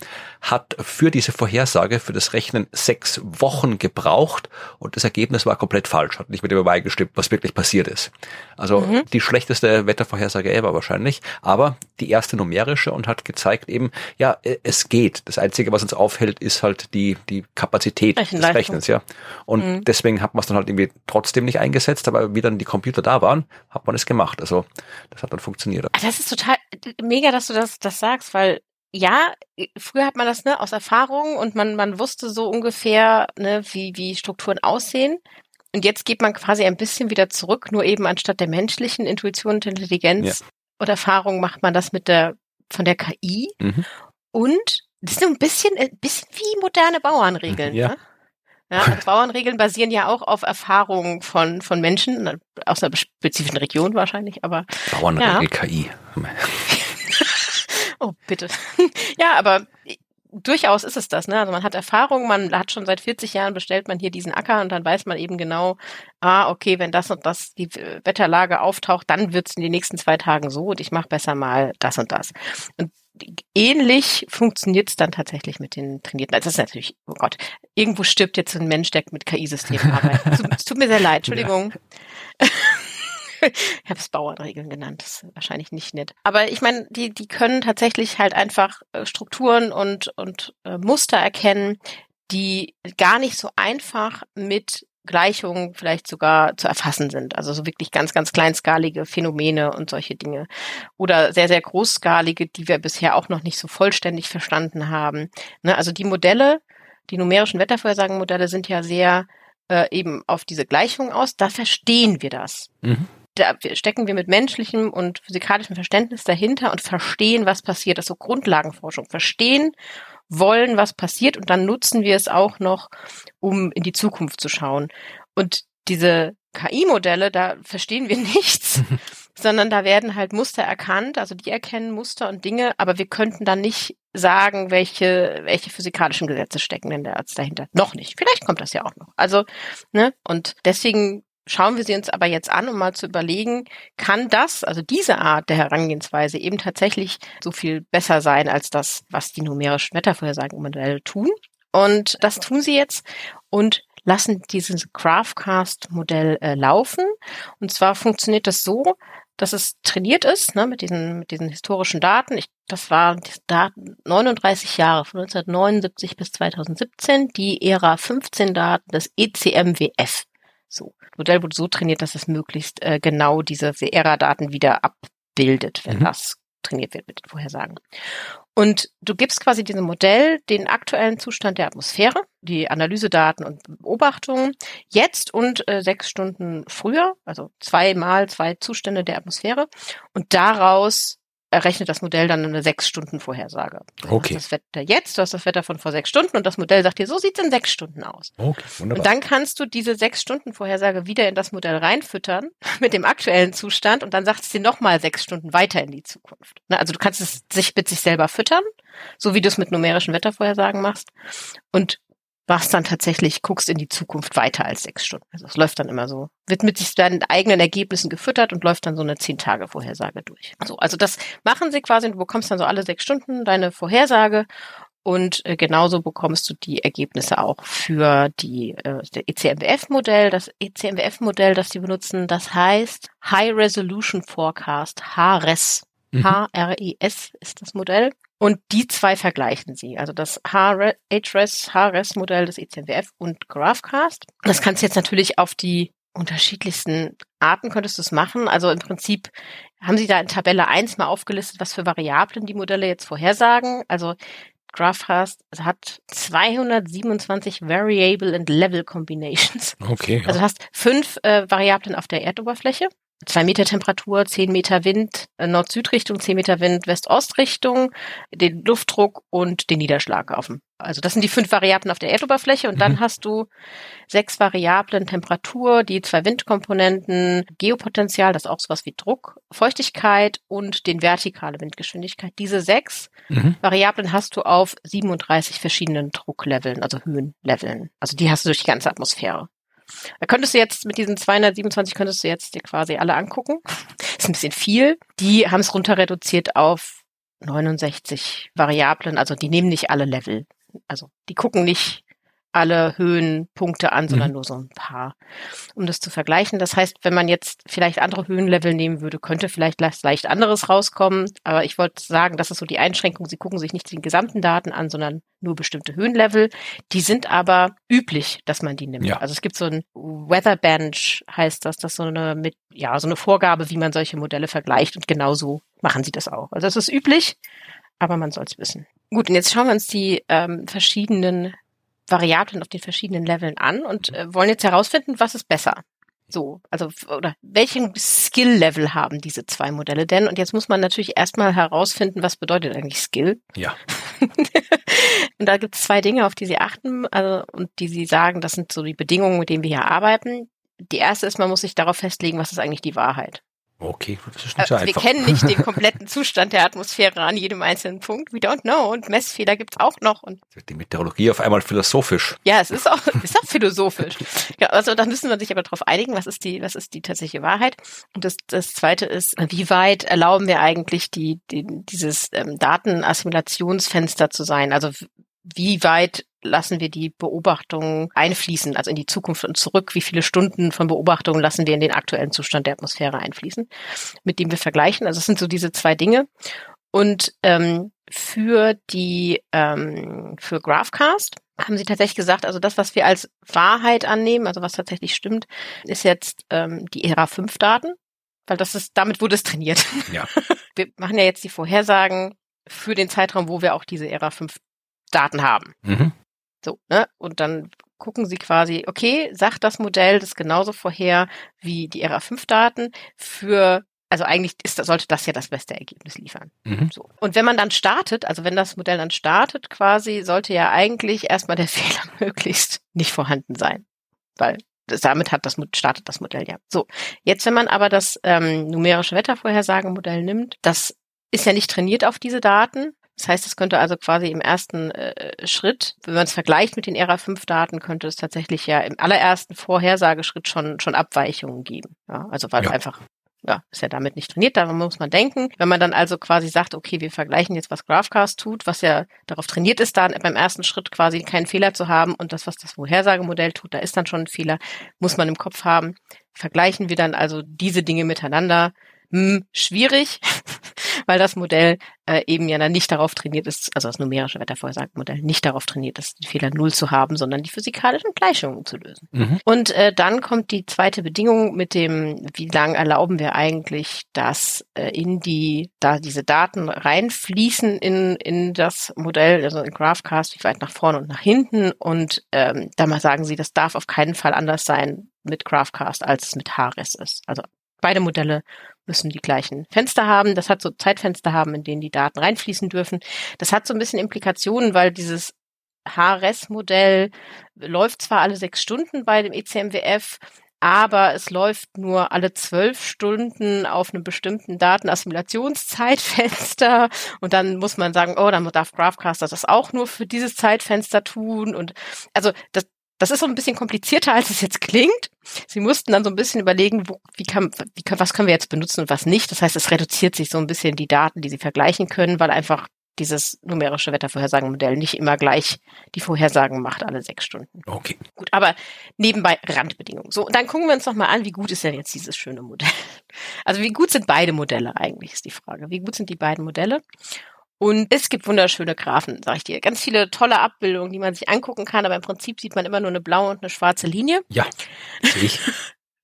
hat für diese Vorhersage, für das Rechnen sechs Wochen gebraucht und das Ergebnis war komplett falsch, hat nicht mit dem übereingestimmt, was wirklich passiert ist. Also mhm. die schlechteste Wettervorhersage ever wahrscheinlich, aber die erste numerische und hat gezeigt eben, ja, äh, es geht. Das Einzige, was uns aufhält, ist halt die, die Kapazität des Rechnens, ja. Und mhm. deswegen hat man es dann halt irgendwie trotzdem nicht eingesetzt, aber wie dann die Computer da waren, hat man es gemacht. Also das hat dann funktioniert. Das ist total mega, dass du das, das sagst, weil ja, früher hat man das ne, aus Erfahrung und man, man wusste so ungefähr, ne, wie, wie Strukturen aussehen. Und jetzt geht man quasi ein bisschen wieder zurück, nur eben anstatt der menschlichen Intuition und Intelligenz ja. oder Erfahrung macht man das mit der von der KI. Mhm. Und das ist so ein bisschen, ein bisschen wie moderne Bauernregeln. Ja. Ne? Ja, also Bauernregeln basieren ja auch auf Erfahrungen von, von Menschen, aus einer spezifischen Region wahrscheinlich, aber. Bauernregel ja. KI. Oh, bitte. ja, aber durchaus ist es das. Ne? Also man hat Erfahrung, man hat schon seit 40 Jahren bestellt man hier diesen Acker und dann weiß man eben genau, ah, okay, wenn das und das die Wetterlage auftaucht, dann wird es in den nächsten zwei Tagen so und ich mache besser mal das und das. Und ähnlich funktioniert es dann tatsächlich mit den Trainierten. Also das ist natürlich, oh Gott, irgendwo stirbt jetzt ein Mensch, der mit KI-Systemen arbeitet. es tut mir sehr leid, Entschuldigung. Ja. Ich habe es Bauernregeln genannt, das ist wahrscheinlich nicht nett. Aber ich meine, die, die können tatsächlich halt einfach äh, Strukturen und, und äh, Muster erkennen, die gar nicht so einfach mit Gleichungen vielleicht sogar zu erfassen sind. Also so wirklich ganz, ganz kleinskalige Phänomene und solche Dinge. Oder sehr, sehr großskalige, die wir bisher auch noch nicht so vollständig verstanden haben. Ne, also die Modelle, die numerischen Wettervorhersagenmodelle sind ja sehr äh, eben auf diese Gleichung aus. Da verstehen wir das. Mhm da stecken wir mit menschlichem und physikalischem Verständnis dahinter und verstehen, was passiert. Das ist so Grundlagenforschung. Verstehen wollen, was passiert und dann nutzen wir es auch noch, um in die Zukunft zu schauen. Und diese KI-Modelle, da verstehen wir nichts, sondern da werden halt Muster erkannt, also die erkennen Muster und Dinge, aber wir könnten dann nicht sagen, welche, welche physikalischen Gesetze stecken denn da dahinter. Noch nicht. Vielleicht kommt das ja auch noch. Also, ne, und deswegen schauen wir sie uns aber jetzt an, um mal zu überlegen, kann das, also diese Art der Herangehensweise eben tatsächlich so viel besser sein als das, was die numerischen Wettervorhersagenmodelle tun. Und das tun sie jetzt und lassen dieses Craftcast-Modell äh, laufen. Und zwar funktioniert das so, dass es trainiert ist ne, mit diesen mit diesen historischen Daten. Ich, das waren Daten 39 Jahre von 1979 bis 2017, die Ära 15 Daten des ECMWF. So. Modell wurde so trainiert, dass es möglichst äh, genau diese ERA-Daten wieder abbildet, wenn mhm. das trainiert wird mit den Vorhersagen. Und du gibst quasi diesem Modell den aktuellen Zustand der Atmosphäre, die Analysedaten und Beobachtungen jetzt und äh, sechs Stunden früher, also zweimal zwei Zustände der Atmosphäre. Und daraus errechnet das Modell dann eine sechs Stunden Vorhersage. Okay. Du hast das Wetter jetzt, du hast das Wetter von vor sechs Stunden und das Modell sagt dir, so sieht's in sechs Stunden aus. Okay, wunderbar. Und dann kannst du diese sechs Stunden Vorhersage wieder in das Modell reinfüttern mit dem aktuellen Zustand und dann sagt es dir nochmal sechs Stunden weiter in die Zukunft. Also du kannst es sich mit sich selber füttern, so wie du es mit numerischen Wettervorhersagen machst. Und machst dann tatsächlich, guckst in die Zukunft weiter als sechs Stunden. Also es läuft dann immer so, wird mit sich deinen eigenen Ergebnissen gefüttert und läuft dann so eine zehn Tage Vorhersage durch. So, also das machen sie quasi und du bekommst dann so alle sechs Stunden deine Vorhersage und äh, genauso bekommst du die Ergebnisse auch für die äh, ECMWF-Modell. Das ECMWF-Modell, das sie benutzen, das heißt High Resolution Forecast, HRES. Mhm. HRES ist das Modell. Und die zwei vergleichen sie. Also das HRES, HRES-Modell des ECMWF und GraphCast. Das kannst du jetzt natürlich auf die unterschiedlichsten Arten könntest du es machen. Also im Prinzip haben sie da in Tabelle 1 mal aufgelistet, was für Variablen die Modelle jetzt vorhersagen. Also GraphCast hat 227 Variable and Level Combinations. Okay. Ja. Also du hast fünf äh, Variablen auf der Erdoberfläche zwei Meter Temperatur, zehn Meter Wind, äh, Nord-Süd-Richtung, zehn Meter Wind, West-Ost-Richtung, den Luftdruck und den Niederschlag auf dem. Also das sind die fünf Variablen auf der Erdoberfläche und mhm. dann hast du sechs Variablen Temperatur, die zwei Windkomponenten, Geopotential, das ist auch sowas wie Druck, Feuchtigkeit und den vertikale Windgeschwindigkeit. Diese sechs mhm. Variablen hast du auf 37 verschiedenen Druckleveln, also Höhenleveln. Also die hast du durch die ganze Atmosphäre. Da könntest du jetzt mit diesen 227 könntest du jetzt dir quasi alle angucken. ist ein bisschen viel. Die haben es runter reduziert auf 69 Variablen. Also die nehmen nicht alle Level. Also die gucken nicht alle Höhenpunkte an, sondern mhm. nur so ein paar, um das zu vergleichen. Das heißt, wenn man jetzt vielleicht andere Höhenlevel nehmen würde, könnte vielleicht leicht anderes rauskommen. Aber ich wollte sagen, das ist so die Einschränkung. Sie gucken sich nicht die gesamten Daten an, sondern nur bestimmte Höhenlevel. Die sind aber üblich, dass man die nimmt. Ja. Also es gibt so ein Weatherbench, heißt das, das so eine mit, ja, so eine Vorgabe, wie man solche Modelle vergleicht und genauso machen sie das auch. Also es ist üblich, aber man soll es wissen. Gut, und jetzt schauen wir uns die ähm, verschiedenen Variablen auf den verschiedenen Leveln an und äh, wollen jetzt herausfinden, was ist besser. So, also oder welchen Skill-Level haben diese zwei Modelle denn? Und jetzt muss man natürlich erstmal herausfinden, was bedeutet eigentlich Skill. Ja. und da gibt es zwei Dinge, auf die Sie achten, also und die Sie sagen, das sind so die Bedingungen, mit denen wir hier arbeiten. Die erste ist, man muss sich darauf festlegen, was ist eigentlich die Wahrheit. Okay, das ist nicht so äh, einfach. Wir kennen nicht den kompletten Zustand der Atmosphäre an jedem einzelnen Punkt. We don't know. Und Messfehler gibt's auch noch. Und die Meteorologie auf einmal philosophisch. Ja, es ist auch, ist auch philosophisch. Ja, also da müssen wir sich aber darauf einigen, was ist die, was ist die tatsächliche Wahrheit. Und das, das zweite ist, wie weit erlauben wir eigentlich die, die dieses ähm, Datenassimilationsfenster zu sein? Also wie weit lassen wir die Beobachtungen einfließen, also in die Zukunft und zurück? Wie viele Stunden von Beobachtungen lassen wir in den aktuellen Zustand der Atmosphäre einfließen, mit dem wir vergleichen? Also es sind so diese zwei Dinge. Und ähm, für die ähm, für GraphCast haben sie tatsächlich gesagt, also das, was wir als Wahrheit annehmen, also was tatsächlich stimmt, ist jetzt ähm, die ERA 5 Daten, weil das ist, damit wurde es trainiert. Ja. Wir machen ja jetzt die Vorhersagen für den Zeitraum, wo wir auch diese ERA 5 Daten haben. Mhm. So, ne? Und dann gucken Sie quasi, okay, sagt das Modell das genauso vorher wie die RA5-Daten für also eigentlich ist, sollte das ja das beste Ergebnis liefern. Mhm. So. Und wenn man dann startet, also wenn das Modell dann startet, quasi, sollte ja eigentlich erstmal der Fehler möglichst nicht vorhanden sein. Weil das, damit hat das, startet das Modell ja. So. Jetzt, wenn man aber das ähm, numerische Wettervorhersagemodell nimmt, das ist ja nicht trainiert auf diese Daten, das heißt, es könnte also quasi im ersten äh, Schritt, wenn man es vergleicht mit den ERA5-Daten, könnte es tatsächlich ja im allerersten Vorhersageschritt schon, schon Abweichungen geben. Ja, also weil ja. einfach ja, ist ja damit nicht trainiert, da muss man denken. Wenn man dann also quasi sagt, okay, wir vergleichen jetzt, was GraphCast tut, was ja darauf trainiert ist, dann beim ersten Schritt quasi keinen Fehler zu haben und das, was das Vorhersagemodell tut, da ist dann schon ein Fehler, muss man im Kopf haben. Vergleichen wir dann also diese Dinge miteinander, hm, schwierig, weil das Modell äh, eben ja dann nicht darauf trainiert ist, also das numerische Wettervorhersagenmodell nicht darauf trainiert ist, die Fehler null zu haben, sondern die physikalischen Gleichungen zu lösen. Mhm. Und äh, dann kommt die zweite Bedingung mit dem, wie lange erlauben wir eigentlich, dass äh, in die, da diese Daten reinfließen in, in das Modell, also in GraphCast, wie weit nach vorne und nach hinten. Und ähm, da mal sagen sie, das darf auf keinen Fall anders sein mit GraphCast, als es mit HRES ist. Also beide Modelle müssen die gleichen Fenster haben. Das hat so Zeitfenster haben, in denen die Daten reinfließen dürfen. Das hat so ein bisschen Implikationen, weil dieses HRS-Modell läuft zwar alle sechs Stunden bei dem ECMWF, aber es läuft nur alle zwölf Stunden auf einem bestimmten Datenassimilationszeitfenster und dann muss man sagen, oh, dann darf Graphcaster das auch nur für dieses Zeitfenster tun und also das, das ist so ein bisschen komplizierter, als es jetzt klingt. Sie mussten dann so ein bisschen überlegen, wo, wie kann, wie was können wir jetzt benutzen und was nicht. Das heißt, es reduziert sich so ein bisschen die Daten, die sie vergleichen können, weil einfach dieses numerische Wettervorhersagenmodell nicht immer gleich die Vorhersagen macht, alle sechs Stunden. Okay. Gut, aber nebenbei Randbedingungen. So, und dann gucken wir uns noch mal an, wie gut ist denn jetzt dieses schöne Modell? Also wie gut sind beide Modelle eigentlich, ist die Frage. Wie gut sind die beiden Modelle? Und es gibt wunderschöne Graphen, sag ich dir. Ganz viele tolle Abbildungen, die man sich angucken kann, aber im Prinzip sieht man immer nur eine blaue und eine schwarze Linie. Ja, sehe ich.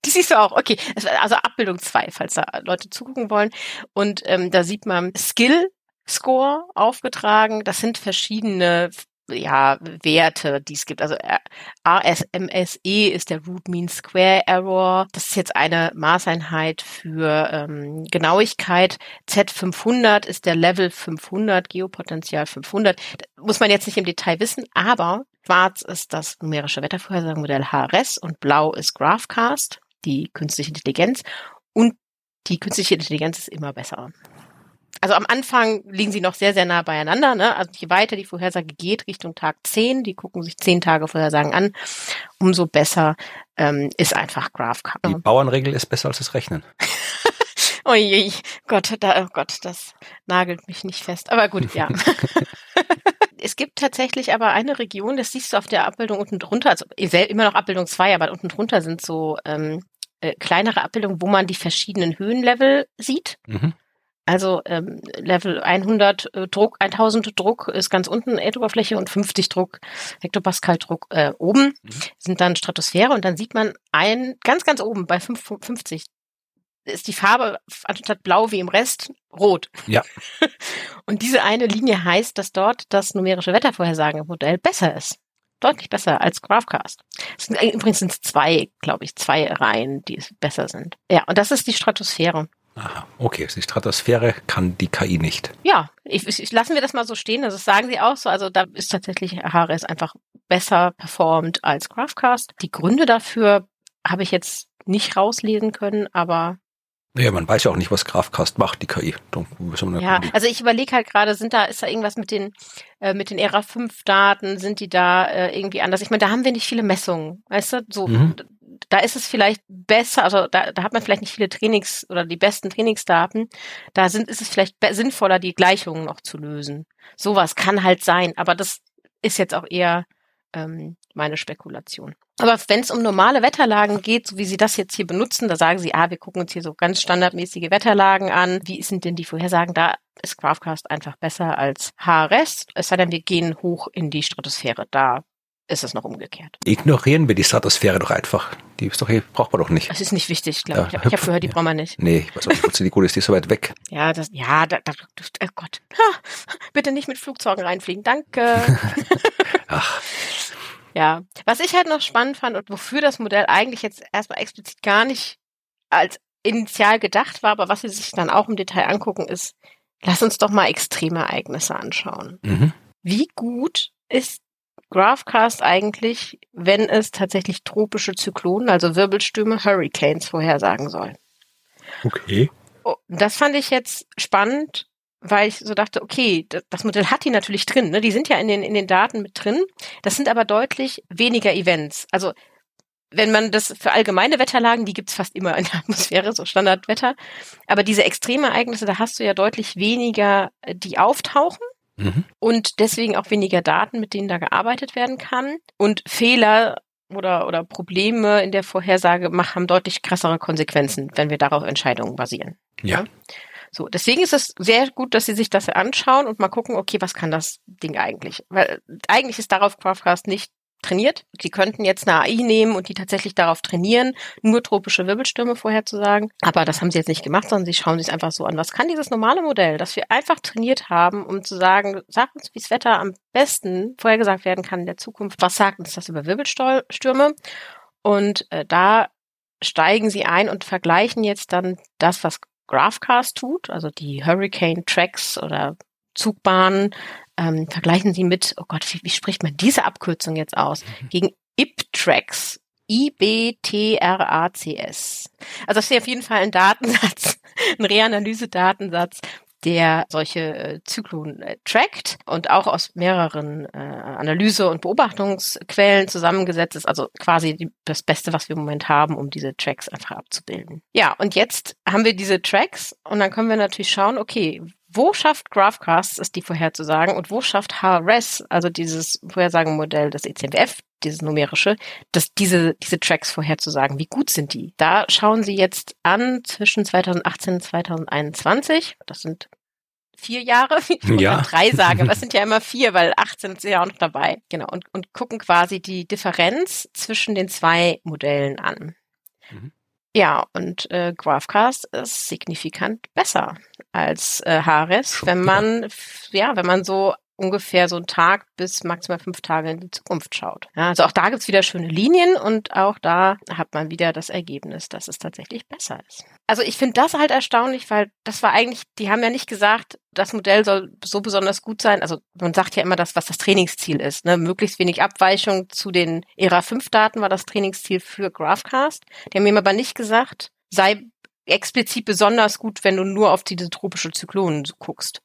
Die siehst du auch, okay. Also Abbildung zwei, falls da Leute zugucken wollen. Und ähm, da sieht man Skill Score aufgetragen. Das sind verschiedene ja, Werte, die es gibt. Also RSMSE ist der Root Mean Square Error. Das ist jetzt eine Maßeinheit für ähm, Genauigkeit. Z500 ist der Level 500, Geopotential 500. Das muss man jetzt nicht im Detail wissen, aber schwarz ist das numerische Wettervorhersagenmodell HRS und blau ist GraphCast, die künstliche Intelligenz. Und die künstliche Intelligenz ist immer besser also am Anfang liegen sie noch sehr, sehr nah beieinander. Ne? Also je weiter die Vorhersage geht Richtung Tag 10, die gucken sich zehn Tage Vorhersagen an, umso besser ähm, ist einfach GraphCast. Die Bauernregel ist besser als das Rechnen. oh je, Gott, da, oh Gott, das nagelt mich nicht fest. Aber gut, ja. es gibt tatsächlich aber eine Region, das siehst du auf der Abbildung unten drunter, also immer noch Abbildung 2, aber unten drunter sind so ähm, äh, kleinere Abbildungen, wo man die verschiedenen Höhenlevel sieht. Mhm. Also ähm, Level 100 äh, Druck, 1000 Druck ist ganz unten Erdoberfläche und 50 Druck, Hektopascal Druck äh, oben mhm. sind dann Stratosphäre und dann sieht man ein ganz ganz oben bei 50 ist die Farbe anstatt blau wie im Rest rot. Ja. Und diese eine Linie heißt, dass dort das numerische Wettervorhersagemodell besser ist. Deutlich besser als GraphCast. Es sind, übrigens sind es zwei, glaube ich, zwei Reihen, die besser sind. Ja, und das ist die Stratosphäre. Aha, okay, die Stratosphäre kann die KI nicht. Ja, ich, ich, lassen wir das mal so stehen. Also das sagen sie auch so. Also da ist tatsächlich HRS einfach besser performt als GraphCast. Die Gründe dafür habe ich jetzt nicht rauslesen können, aber naja, man weiß ja auch nicht, was GraphCast macht, die KI. Ja, also ich überlege halt gerade, sind da, ist da irgendwas mit den, äh, mit den ERA5-Daten, sind die da äh, irgendwie anders? Ich meine, da haben wir nicht viele Messungen, weißt du? So, mhm da ist es vielleicht besser, also da, da hat man vielleicht nicht viele Trainings oder die besten Trainingsdaten. Da sind, ist es vielleicht sinnvoller, die Gleichungen noch zu lösen. Sowas kann halt sein, aber das ist jetzt auch eher ähm, meine Spekulation. Aber wenn es um normale Wetterlagen geht, so wie Sie das jetzt hier benutzen, da sagen Sie, ah, wir gucken uns hier so ganz standardmäßige Wetterlagen an. Wie sind denn die Vorhersagen? Da ist GraphCast einfach besser als HRS. Es sei denn, wir gehen hoch in die Stratosphäre. Da ist es noch umgekehrt. Ignorieren wir die Stratosphäre doch einfach. Die ist doch, braucht man doch nicht. Das ist nicht wichtig, glaube ich. Ja, ich habe gehört, die braucht man nicht. Nee, ich weiß auch nicht, wozu die gut ist, die ist so weit weg. Ja, das, ja, da, da, oh Gott. Ha, bitte nicht mit Flugzeugen reinfliegen, danke. Ach. Ja, was ich halt noch spannend fand und wofür das Modell eigentlich jetzt erstmal explizit gar nicht als initial gedacht war, aber was sie sich dann auch im Detail angucken, ist, lass uns doch mal extreme Ereignisse anschauen. Mhm. Wie gut ist GraphCast eigentlich, wenn es tatsächlich tropische Zyklonen, also Wirbelstürme, Hurricanes vorhersagen soll. Okay. Oh, das fand ich jetzt spannend, weil ich so dachte, okay, das Modell hat die natürlich drin, ne? die sind ja in den, in den Daten mit drin. Das sind aber deutlich weniger Events. Also wenn man das für allgemeine Wetterlagen, die gibt's fast immer in der Atmosphäre, so Standardwetter. Aber diese Extremereignisse, da hast du ja deutlich weniger, die auftauchen. Mhm. Und deswegen auch weniger Daten, mit denen da gearbeitet werden kann. Und Fehler oder, oder Probleme in der Vorhersage haben deutlich krassere Konsequenzen, wenn wir darauf Entscheidungen basieren. Ja. So, deswegen ist es sehr gut, dass Sie sich das anschauen und mal gucken, okay, was kann das Ding eigentlich? Weil eigentlich ist darauf Craftcast nicht trainiert. Sie könnten jetzt eine AI nehmen und die tatsächlich darauf trainieren, nur tropische Wirbelstürme vorherzusagen. Aber das haben sie jetzt nicht gemacht, sondern sie schauen sich einfach so an. Was kann dieses normale Modell, das wir einfach trainiert haben, um zu sagen, sag uns, wie das Wetter am besten vorhergesagt werden kann in der Zukunft. Was sagt uns das über Wirbelstürme? Und äh, da steigen sie ein und vergleichen jetzt dann das, was Graphcast tut, also die Hurricane Tracks oder Zugbahnen ähm, vergleichen Sie mit, oh Gott, wie, wie spricht man diese Abkürzung jetzt aus? Mhm. Gegen IBTRACS. I-B-T-R-A-C-S. Also das ist auf jeden Fall ein Datensatz, ein Reanalyse-Datensatz, der solche äh, Zyklonen äh, trackt und auch aus mehreren äh, Analyse- und Beobachtungsquellen zusammengesetzt ist. Also quasi die, das Beste, was wir im Moment haben, um diese Tracks einfach abzubilden. Ja, und jetzt haben wir diese Tracks und dann können wir natürlich schauen, okay, wo schafft GraphCast es, die vorherzusagen und wo schafft HRES, also dieses Vorhersagenmodell des ECMWF, dieses numerische, dass diese, diese Tracks vorherzusagen, wie gut sind die? Da schauen Sie jetzt an zwischen 2018 und 2021. Das sind vier Jahre, wie ich ja. drei sage, aber es sind ja immer vier, weil 18 ist ja auch noch dabei. Genau. Und, und gucken quasi die Differenz zwischen den zwei Modellen an. Mhm. Ja, und äh, GraphCast ist signifikant besser als äh, Hares, wenn man ja, wenn man so ungefähr so einen Tag bis maximal fünf Tage in die Zukunft schaut. Ja, also auch da gibt's wieder schöne Linien und auch da hat man wieder das Ergebnis, dass es tatsächlich besser ist. Also ich finde das halt erstaunlich, weil das war eigentlich, die haben ja nicht gesagt, das Modell soll so besonders gut sein. Also man sagt ja immer das, was das Trainingsziel ist. Ne? Möglichst wenig Abweichung zu den ERA 5 Daten war das Trainingsziel für GraphCast. Die haben ihm aber nicht gesagt, sei explizit besonders gut, wenn du nur auf diese tropische Zyklonen guckst.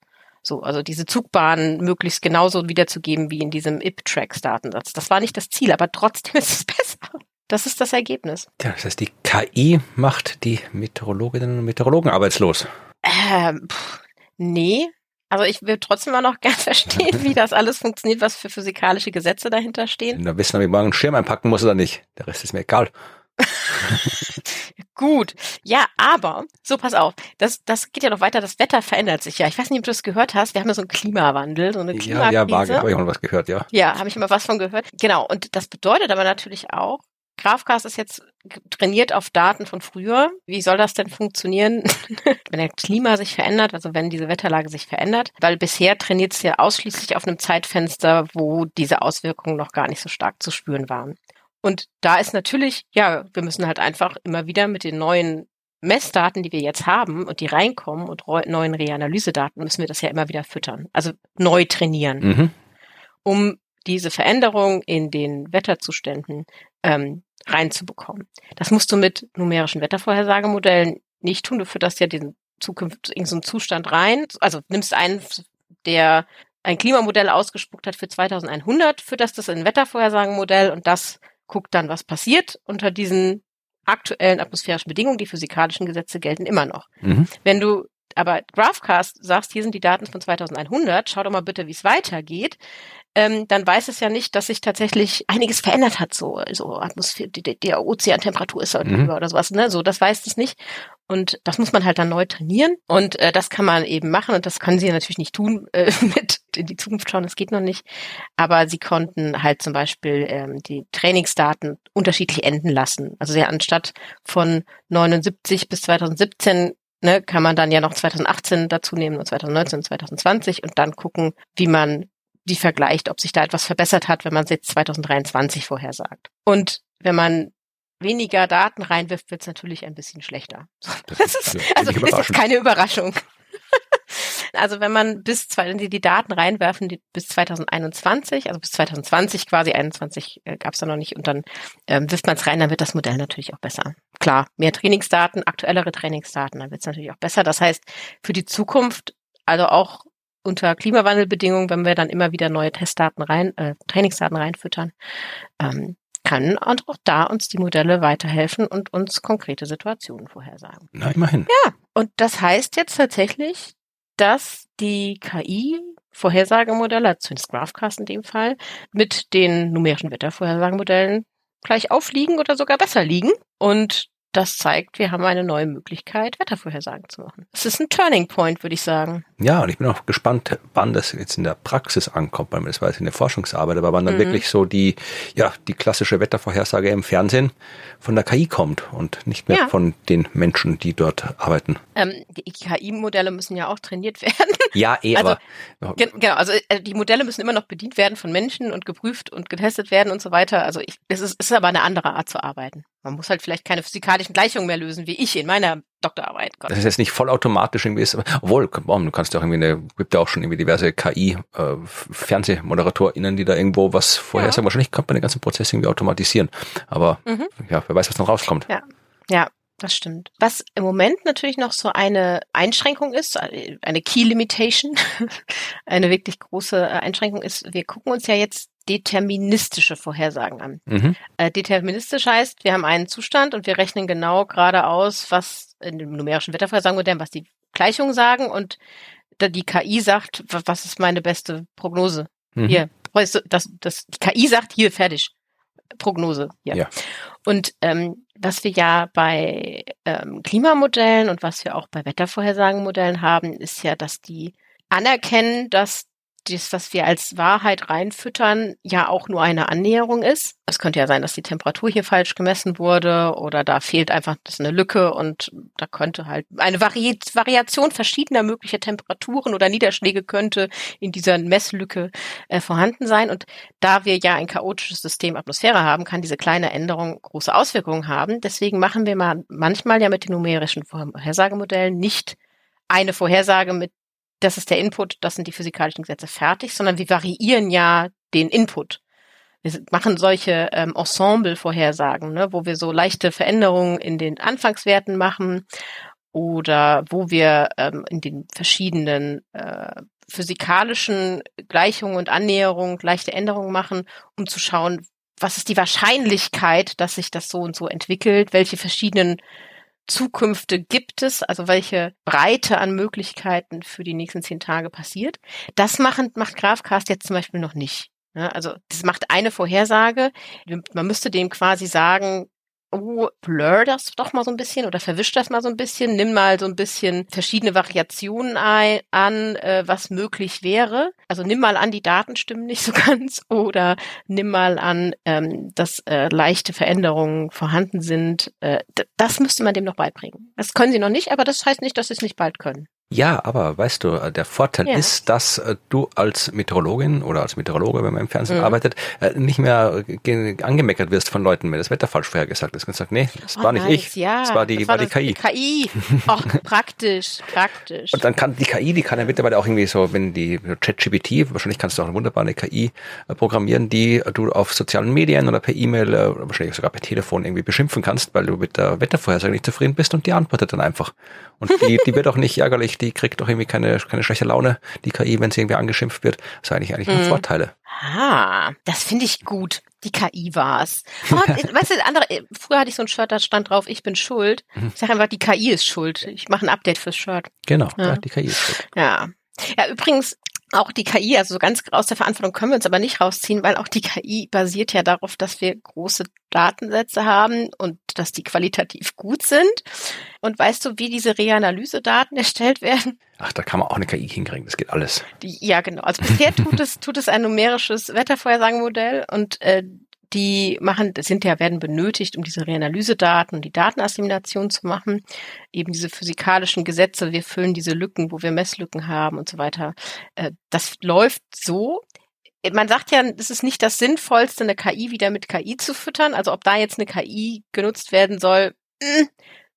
So, also diese Zugbahnen möglichst genauso wiederzugeben wie in diesem IP-Tracks-Datensatz. Das war nicht das Ziel, aber trotzdem ist es besser. Das ist das Ergebnis. Ja, das heißt, die KI macht die Meteorologinnen und Meteorologen arbeitslos. Ähm, pff, nee. Also ich will trotzdem mal noch gern verstehen, wie das alles funktioniert, was für physikalische Gesetze dahinter stehen. Da wissen, ob ich morgen einen Schirm einpacken muss oder nicht. Der Rest ist mir egal. Gut. Ja, aber, so pass auf, das, das geht ja noch weiter, das Wetter verändert sich ja. Ich weiß nicht, ob du das gehört hast, wir haben ja so einen Klimawandel, so eine Klimakrise. Ja, ja, vage, habe ich auch noch was gehört, ja. Ja, habe ich immer was von gehört. Genau, und das bedeutet aber natürlich auch, GraphCast ist jetzt trainiert auf Daten von früher. Wie soll das denn funktionieren, wenn der Klima sich verändert, also wenn diese Wetterlage sich verändert? Weil bisher trainiert es ja ausschließlich auf einem Zeitfenster, wo diese Auswirkungen noch gar nicht so stark zu spüren waren. Und da ist natürlich, ja, wir müssen halt einfach immer wieder mit den neuen Messdaten, die wir jetzt haben und die reinkommen und neuen Reanalysedaten, müssen wir das ja immer wieder füttern. Also neu trainieren, mhm. um diese Veränderung in den Wetterzuständen ähm, reinzubekommen. Das musst du mit numerischen Wettervorhersagemodellen nicht tun. Du fütterst ja diesen Zukunft in so einen Zustand rein. Also nimmst einen, der ein Klimamodell ausgespuckt hat für 2100, fütterst das in ein Wettervorhersagenmodell und das guckt dann, was passiert unter diesen aktuellen atmosphärischen Bedingungen. Die physikalischen Gesetze gelten immer noch. Mhm. Wenn du aber GraphCast sagst, hier sind die Daten von 2100, schau doch mal bitte, wie es weitergeht, ähm, dann weiß es ja nicht, dass sich tatsächlich einiges verändert hat, so, so Atmosphäre, die, die Ozeantemperatur ist halt mhm. über oder sowas, ne, so, das weiß es nicht. Und das muss man halt dann neu trainieren. Und äh, das kann man eben machen. Und das können sie natürlich nicht tun, äh, mit in die Zukunft schauen, das geht noch nicht. Aber sie konnten halt zum Beispiel ähm, die Trainingsdaten unterschiedlich enden lassen. Also ja, anstatt von 79 bis 2017 ne, kann man dann ja noch 2018 dazu nehmen und 2019 und 2020 und dann gucken, wie man die vergleicht, ob sich da etwas verbessert hat, wenn man es jetzt 2023 vorhersagt. Und wenn man weniger Daten reinwirft, wird es natürlich ein bisschen schlechter. Das, das ist, also ist keine Überraschung. Also wenn man bis wenn die, die Daten reinwerfen, die bis 2021, also bis 2020 quasi, 21 äh, gab es da noch nicht, und dann ähm, wirft man es rein, dann wird das Modell natürlich auch besser. Klar, mehr Trainingsdaten, aktuellere Trainingsdaten, dann wird es natürlich auch besser. Das heißt, für die Zukunft, also auch unter Klimawandelbedingungen, wenn wir dann immer wieder neue Testdaten rein, äh, Trainingsdaten reinfüttern, ähm, kann und auch da uns die Modelle weiterhelfen und uns konkrete Situationen vorhersagen. Na, immerhin. Ja, und das heißt jetzt tatsächlich, dass die KI Vorhersagemodelle, also zumindest GraphCast in dem Fall, mit den numerischen Wettervorhersagemodellen gleich aufliegen oder sogar besser liegen. Und das zeigt, wir haben eine neue Möglichkeit, Wettervorhersagen zu machen. Es ist ein Turning Point, würde ich sagen. Ja, und ich bin auch gespannt, wann das jetzt in der Praxis ankommt, weil das weiß in der Forschungsarbeit, aber wann dann mhm. wirklich so die, ja, die klassische Wettervorhersage im Fernsehen von der KI kommt und nicht mehr ja. von den Menschen, die dort arbeiten. Ähm, die KI-Modelle müssen ja auch trainiert werden. Ja, eh, also, aber. Genau, also äh, die Modelle müssen immer noch bedient werden von Menschen und geprüft und getestet werden und so weiter. Also ich, es ist, ist aber eine andere Art zu arbeiten. Man muss halt vielleicht keine physikalischen Gleichungen mehr lösen, wie ich in meiner Doktorarbeit. Gott. Das ist jetzt nicht vollautomatisch irgendwie ist, obwohl, du kannst ja auch irgendwie eine, gibt ja auch schon irgendwie diverse KI-FernsehmoderatorInnen, äh, die da irgendwo was vorhersagen. Ja. Wahrscheinlich kann man den ganzen Prozess irgendwie automatisieren. Aber mhm. ja, wer weiß, was dann rauskommt. Ja. Ja, das stimmt. Was im Moment natürlich noch so eine Einschränkung ist, eine Key Limitation, eine wirklich große äh, Einschränkung ist, wir gucken uns ja jetzt deterministische Vorhersagen an. Mhm. Äh, deterministisch heißt, wir haben einen Zustand und wir rechnen genau gerade aus, was in dem numerischen Wettervorhersagenmodell, was die Gleichungen sagen und die KI sagt, was ist meine beste Prognose? Mhm. Hier, das, das, die KI sagt, hier, fertig. Prognose hier. Ja. Und ähm, was wir ja bei ähm, Klimamodellen und was wir auch bei Wettervorhersagenmodellen haben, ist ja, dass die anerkennen, dass das, was wir als Wahrheit reinfüttern, ja auch nur eine Annäherung ist. Es könnte ja sein, dass die Temperatur hier falsch gemessen wurde oder da fehlt einfach das eine Lücke und da könnte halt eine Vari Variation verschiedener möglicher Temperaturen oder Niederschläge könnte in dieser Messlücke äh, vorhanden sein. Und da wir ja ein chaotisches System Atmosphäre haben, kann diese kleine Änderung große Auswirkungen haben. Deswegen machen wir mal manchmal ja mit den numerischen Vorhersagemodellen nicht eine Vorhersage mit das ist der Input, das sind die physikalischen Gesetze fertig, sondern wir variieren ja den Input. Wir machen solche ähm, Ensemble-Vorhersagen, ne, wo wir so leichte Veränderungen in den Anfangswerten machen oder wo wir ähm, in den verschiedenen äh, physikalischen Gleichungen und Annäherungen leichte Änderungen machen, um zu schauen, was ist die Wahrscheinlichkeit, dass sich das so und so entwickelt, welche verschiedenen Zukünfte gibt es, also welche Breite an Möglichkeiten für die nächsten zehn Tage passiert. Das machen, macht Grafcast jetzt zum Beispiel noch nicht. also das macht eine Vorhersage. Man müsste dem quasi sagen, oh, blur das doch mal so ein bisschen oder verwisch das mal so ein bisschen, nimm mal so ein bisschen verschiedene Variationen ein, an, äh, was möglich wäre. Also nimm mal an, die Daten stimmen nicht so ganz oder nimm mal an, ähm, dass äh, leichte Veränderungen vorhanden sind. Äh, das müsste man dem noch beibringen. Das können sie noch nicht, aber das heißt nicht, dass sie es nicht bald können. Ja, aber weißt du, äh, der Vorteil ja. ist, dass äh, du als Meteorologin oder als Meteorologe, wenn man im Fernsehen mhm. arbeitet, äh, nicht mehr angemeckert wirst von Leuten, wenn das Wetter falsch vorhergesagt ist. Kannst sagen, nee, das oh, war nicht nice. ich, ja, das war die, das war, war die KI. KI. Ach, praktisch, praktisch. Und dann kann die KI, die kann ja mittlerweile auch irgendwie so, wenn die ChatGPT, wahrscheinlich kannst du auch eine wunderbare KI programmieren, die du auf sozialen Medien oder per E-Mail, wahrscheinlich sogar per Telefon irgendwie beschimpfen kannst, weil du mit der Wettervorhersage nicht zufrieden bist und die antwortet dann einfach. Und die, die wird auch nicht ärgerlich die kriegt doch irgendwie keine, keine schlechte Laune, die KI, wenn sie irgendwie angeschimpft wird. Das ist eigentlich, eigentlich nur mhm. Vorteile. Ah, das finde ich gut. Die KI war's. Oh, weißt du, andere, früher hatte ich so ein Shirt, da stand drauf, ich bin schuld. Mhm. Ich sage einfach, die KI ist schuld. Ich mache ein Update fürs Shirt. Genau, ja die KI ist schuld. Ja. Ja, übrigens, auch die KI, also so ganz aus der Verantwortung können wir uns aber nicht rausziehen, weil auch die KI basiert ja darauf, dass wir große Datensätze haben und dass die qualitativ gut sind. Und weißt du, wie diese Reanalyse-Daten erstellt werden? Ach, da kann man auch eine KI hinkriegen, das geht alles. Die, ja, genau. Also bisher tut es, tut es ein numerisches Wettervorhersagenmodell und äh, die machen, sind ja, werden benötigt, um diese Reanalysedaten und die Datenassimilation zu machen. Eben diese physikalischen Gesetze, wir füllen diese Lücken, wo wir Messlücken haben und so weiter. Äh, das läuft so. Man sagt ja, es ist nicht das Sinnvollste, eine KI wieder mit KI zu füttern. Also ob da jetzt eine KI genutzt werden soll, mm,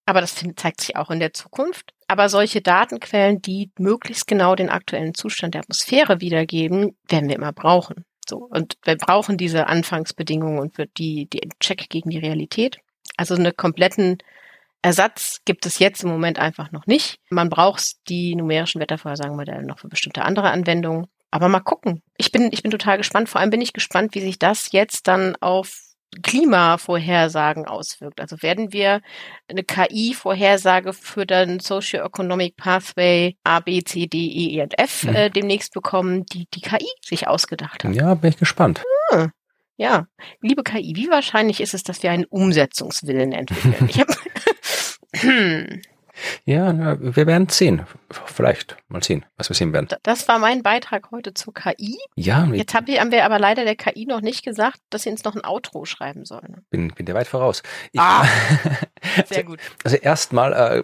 aber das zeigt sich auch in der Zukunft. Aber solche Datenquellen, die möglichst genau den aktuellen Zustand der Atmosphäre wiedergeben, werden wir immer brauchen. So. Und wir brauchen diese Anfangsbedingungen und wird die, die Check gegen die Realität. Also einen kompletten Ersatz gibt es jetzt im Moment einfach noch nicht. Man braucht die numerischen Wettervorhersagenmodelle noch für bestimmte andere Anwendungen. Aber mal gucken. Ich bin, ich bin total gespannt. Vor allem bin ich gespannt, wie sich das jetzt dann auf Klimavorhersagen auswirkt. Also werden wir eine KI-Vorhersage für den Socio-Economic Pathway A, B, C, D, E, E und F mhm. äh, demnächst bekommen, die die KI sich ausgedacht hat. Ja, bin ich gespannt. Hm. Ja, liebe KI, wie wahrscheinlich ist es, dass wir einen Umsetzungswillen entwickeln? Ich hab Ja, wir werden sehen. Vielleicht mal sehen, was wir sehen werden. Das war mein Beitrag heute zur KI. Ja. Jetzt haben wir aber leider der KI noch nicht gesagt, dass sie uns noch ein Outro schreiben soll. Ne? Bin, bin der weit voraus. Ich, ah, sehr gut. Also erstmal äh,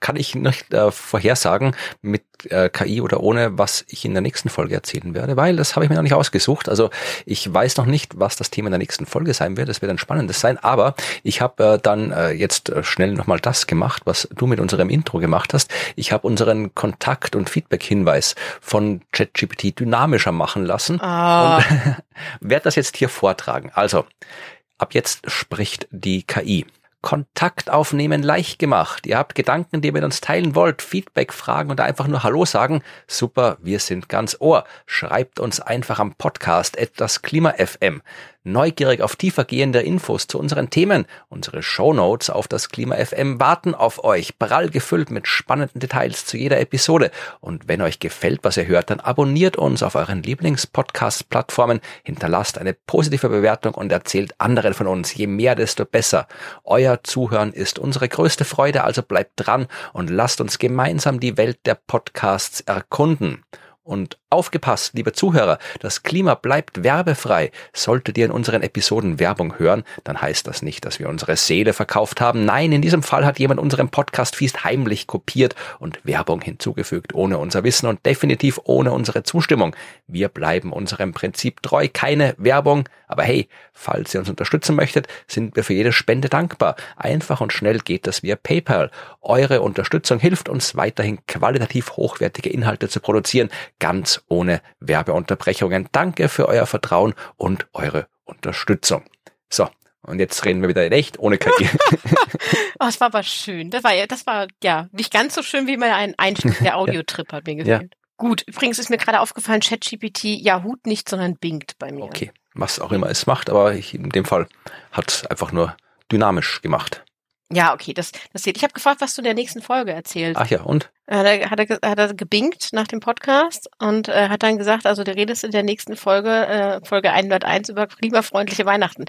kann ich nicht äh, vorhersagen mit äh, KI oder ohne, was ich in der nächsten Folge erzählen werde, weil das habe ich mir noch nicht ausgesucht. Also ich weiß noch nicht, was das Thema in der nächsten Folge sein wird. Das wird ein spannendes sein. Aber ich habe äh, dann äh, jetzt äh, schnell nochmal das gemacht, was du mit unserem Intro gemacht hast. Ich habe unseren Kontakt- und Feedback-Hinweis von ChatGPT dynamischer machen lassen ah. und werde das jetzt hier vortragen. Also, ab jetzt spricht die KI. Kontakt aufnehmen leicht gemacht. Ihr habt Gedanken, die ihr mit uns teilen wollt, Feedback, Fragen und einfach nur Hallo sagen. Super, wir sind ganz Ohr. Schreibt uns einfach am Podcast etwas Klima FM. Neugierig auf tiefergehende Infos zu unseren Themen. Unsere Shownotes auf das Klima FM warten auf euch, prall gefüllt mit spannenden Details zu jeder Episode. Und wenn euch gefällt, was ihr hört, dann abonniert uns auf euren Lieblingspodcast-Plattformen, hinterlasst eine positive Bewertung und erzählt anderen von uns. Je mehr, desto besser. Euer Zuhören ist unsere größte Freude, also bleibt dran und lasst uns gemeinsam die Welt der Podcasts erkunden. Und aufgepasst, liebe Zuhörer, das Klima bleibt werbefrei. Solltet ihr in unseren Episoden Werbung hören, dann heißt das nicht, dass wir unsere Seele verkauft haben. Nein, in diesem Fall hat jemand unseren Podcast-Feed heimlich kopiert und Werbung hinzugefügt, ohne unser Wissen und definitiv ohne unsere Zustimmung. Wir bleiben unserem Prinzip treu, keine Werbung. Aber hey, falls ihr uns unterstützen möchtet, sind wir für jede Spende dankbar. Einfach und schnell geht das via PayPal. Eure Unterstützung hilft uns weiterhin qualitativ hochwertige Inhalte zu produzieren ganz ohne Werbeunterbrechungen. Danke für euer Vertrauen und eure Unterstützung. So, und jetzt reden wir wieder in echt, ohne KI. oh, das war aber schön. Das war ja, das war ja nicht ganz so schön wie mal ein Einstieg. Der Audiotrip hat mir gefällt. Ja. Gut, übrigens ist mir gerade aufgefallen, ChatGPT Yahoo nicht, sondern bingt bei mir. Okay, was auch immer es macht, aber ich, in dem Fall hat es einfach nur dynamisch gemacht. Ja, okay, das, das geht. Ich habe gefragt, was du in der nächsten Folge erzählst. Ach ja, und? Hat er, hat er, hat er gebinkt nach dem Podcast und äh, hat dann gesagt, also der redest in der nächsten Folge, äh, Folge 101 über klimafreundliche Weihnachten.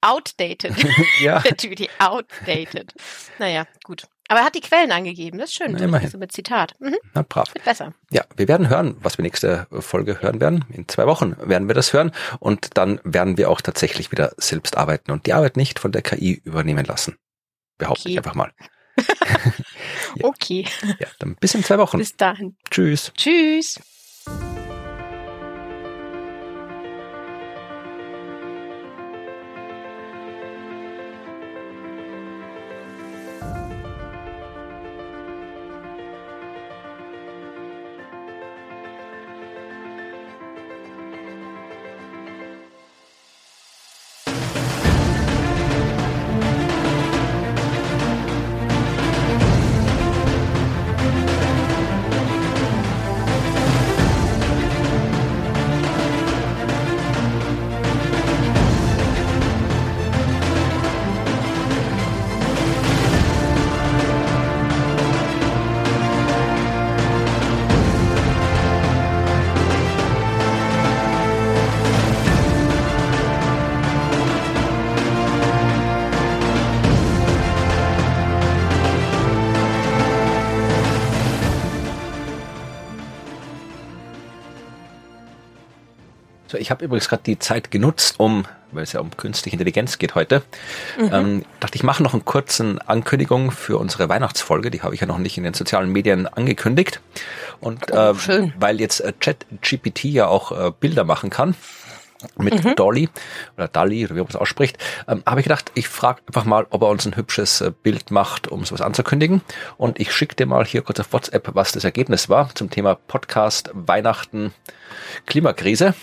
Outdated. ja. Natürlich outdated. Naja, gut. Aber er hat die Quellen angegeben, das ist schön. Na, immerhin. So mit Zitat. Mhm. Na, brav. Wird besser. Ja, wir werden hören, was wir nächste Folge hören werden. In zwei Wochen werden wir das hören und dann werden wir auch tatsächlich wieder selbst arbeiten und die Arbeit nicht von der KI übernehmen lassen. Behaupte okay. ich einfach mal. ja. Okay. Ja, dann bis in zwei Wochen. Bis dahin. Tschüss. Tschüss. Ich habe übrigens gerade die Zeit genutzt, um, weil es ja um künstliche Intelligenz geht heute, mhm. ähm, dachte ich mache noch einen kurzen Ankündigung für unsere Weihnachtsfolge. Die habe ich ja noch nicht in den sozialen Medien angekündigt. Und oh, äh, weil jetzt äh, ChatGPT ja auch äh, Bilder machen kann mit mhm. Dolly oder Dali oder wie man es ausspricht, ähm, habe ich gedacht, ich frage einfach mal, ob er uns ein hübsches äh, Bild macht, um sowas anzukündigen. Und ich schicke dir mal hier kurz auf WhatsApp, was das Ergebnis war zum Thema Podcast Weihnachten Klimakrise.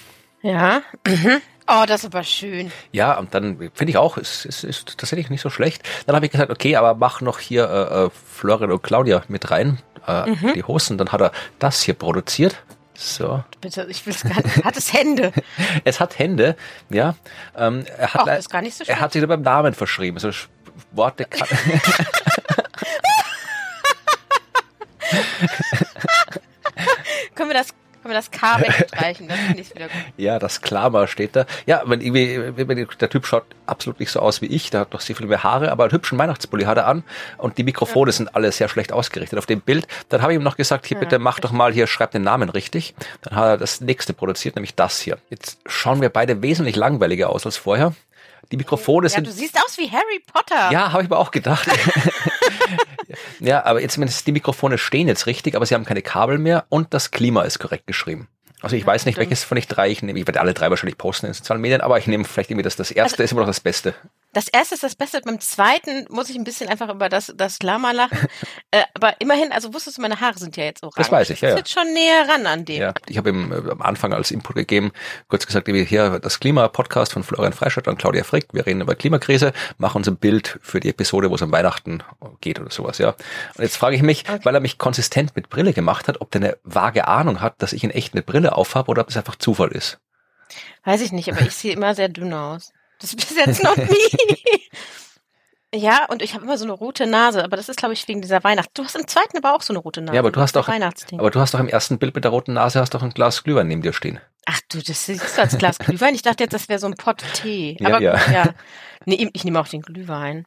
Ja. Mhm. Oh, das ist aber schön. Ja, und dann finde ich auch, es, es ist tatsächlich nicht so schlecht. Dann habe ich gesagt, okay, aber mach noch hier äh, äh Florian und Claudia mit rein, äh, mhm. die Hosen. Dann hat er das hier produziert. So. Bitte, ich will es gar nicht. Hat es Hände? es hat Hände, ja. Ähm, er hat, Och, ist gar nicht so er hat sich beim Namen verschrieben. So Worte kann. können wir das Können wir das K wegstreichen, das finde ich wieder gut. Ja, das Klama steht da. Ja, wenn irgendwie, wenn der Typ schaut absolut nicht so aus wie ich, der hat doch sehr viel mehr Haare, aber einen hübschen Weihnachtspulli hat er an und die Mikrofone ja. sind alle sehr schlecht ausgerichtet auf dem Bild. Dann habe ich ihm noch gesagt, hier ja, bitte mach doch mal hier, schreib den Namen richtig. Dann hat er das nächste produziert, nämlich das hier. Jetzt schauen wir beide wesentlich langweiliger aus als vorher. Die Mikrofone ja, sind. Du siehst aus wie Harry Potter. Ja, habe ich mir auch gedacht. ja, aber jetzt zumindest die Mikrofone stehen jetzt richtig, aber sie haben keine Kabel mehr und das Klima ist korrekt geschrieben. Also ich ja, weiß nicht, stimmt. welches von ich drei ich nehme. Ich werde alle drei wahrscheinlich posten in den sozialen Medien, aber ich nehme vielleicht irgendwie das, das erste also, ist immer noch das Beste. Das erste ist das Beste. Beim zweiten muss ich ein bisschen einfach über das, das Lama lachen. äh, aber immerhin, also wusstest du, meine Haare sind ja jetzt orange. Das weiß ich, ja. Das ist jetzt schon näher ran an dem. Ja, ich habe ihm äh, am Anfang als Input gegeben, kurz gesagt, hier das Klima-Podcast von Florian Freistadt und Claudia Frick. Wir reden über Klimakrise, machen uns ein Bild für die Episode, wo es um Weihnachten geht oder sowas, ja. Und jetzt frage ich mich, okay. weil er mich konsistent mit Brille gemacht hat, ob der eine vage Ahnung hat, dass ich in echt eine Brille aufhabe oder ob es einfach Zufall ist. Weiß ich nicht, aber ich sehe immer sehr dünn aus. Das bis jetzt noch nie. ja, und ich habe immer so eine rote Nase, aber das ist, glaube ich, wegen dieser Weihnacht. Du hast im zweiten aber auch so eine rote Nase. Ja, aber du hast doch, aber du hast doch im ersten Bild mit der roten Nase hast doch ein Glas Glühwein neben dir stehen. Ach du, das siehst du als Glas Glühwein. Ich dachte jetzt, das wäre so ein Pott Tee. Aber ja, ja. ja. Nee, ich nehme auch den Glühwein.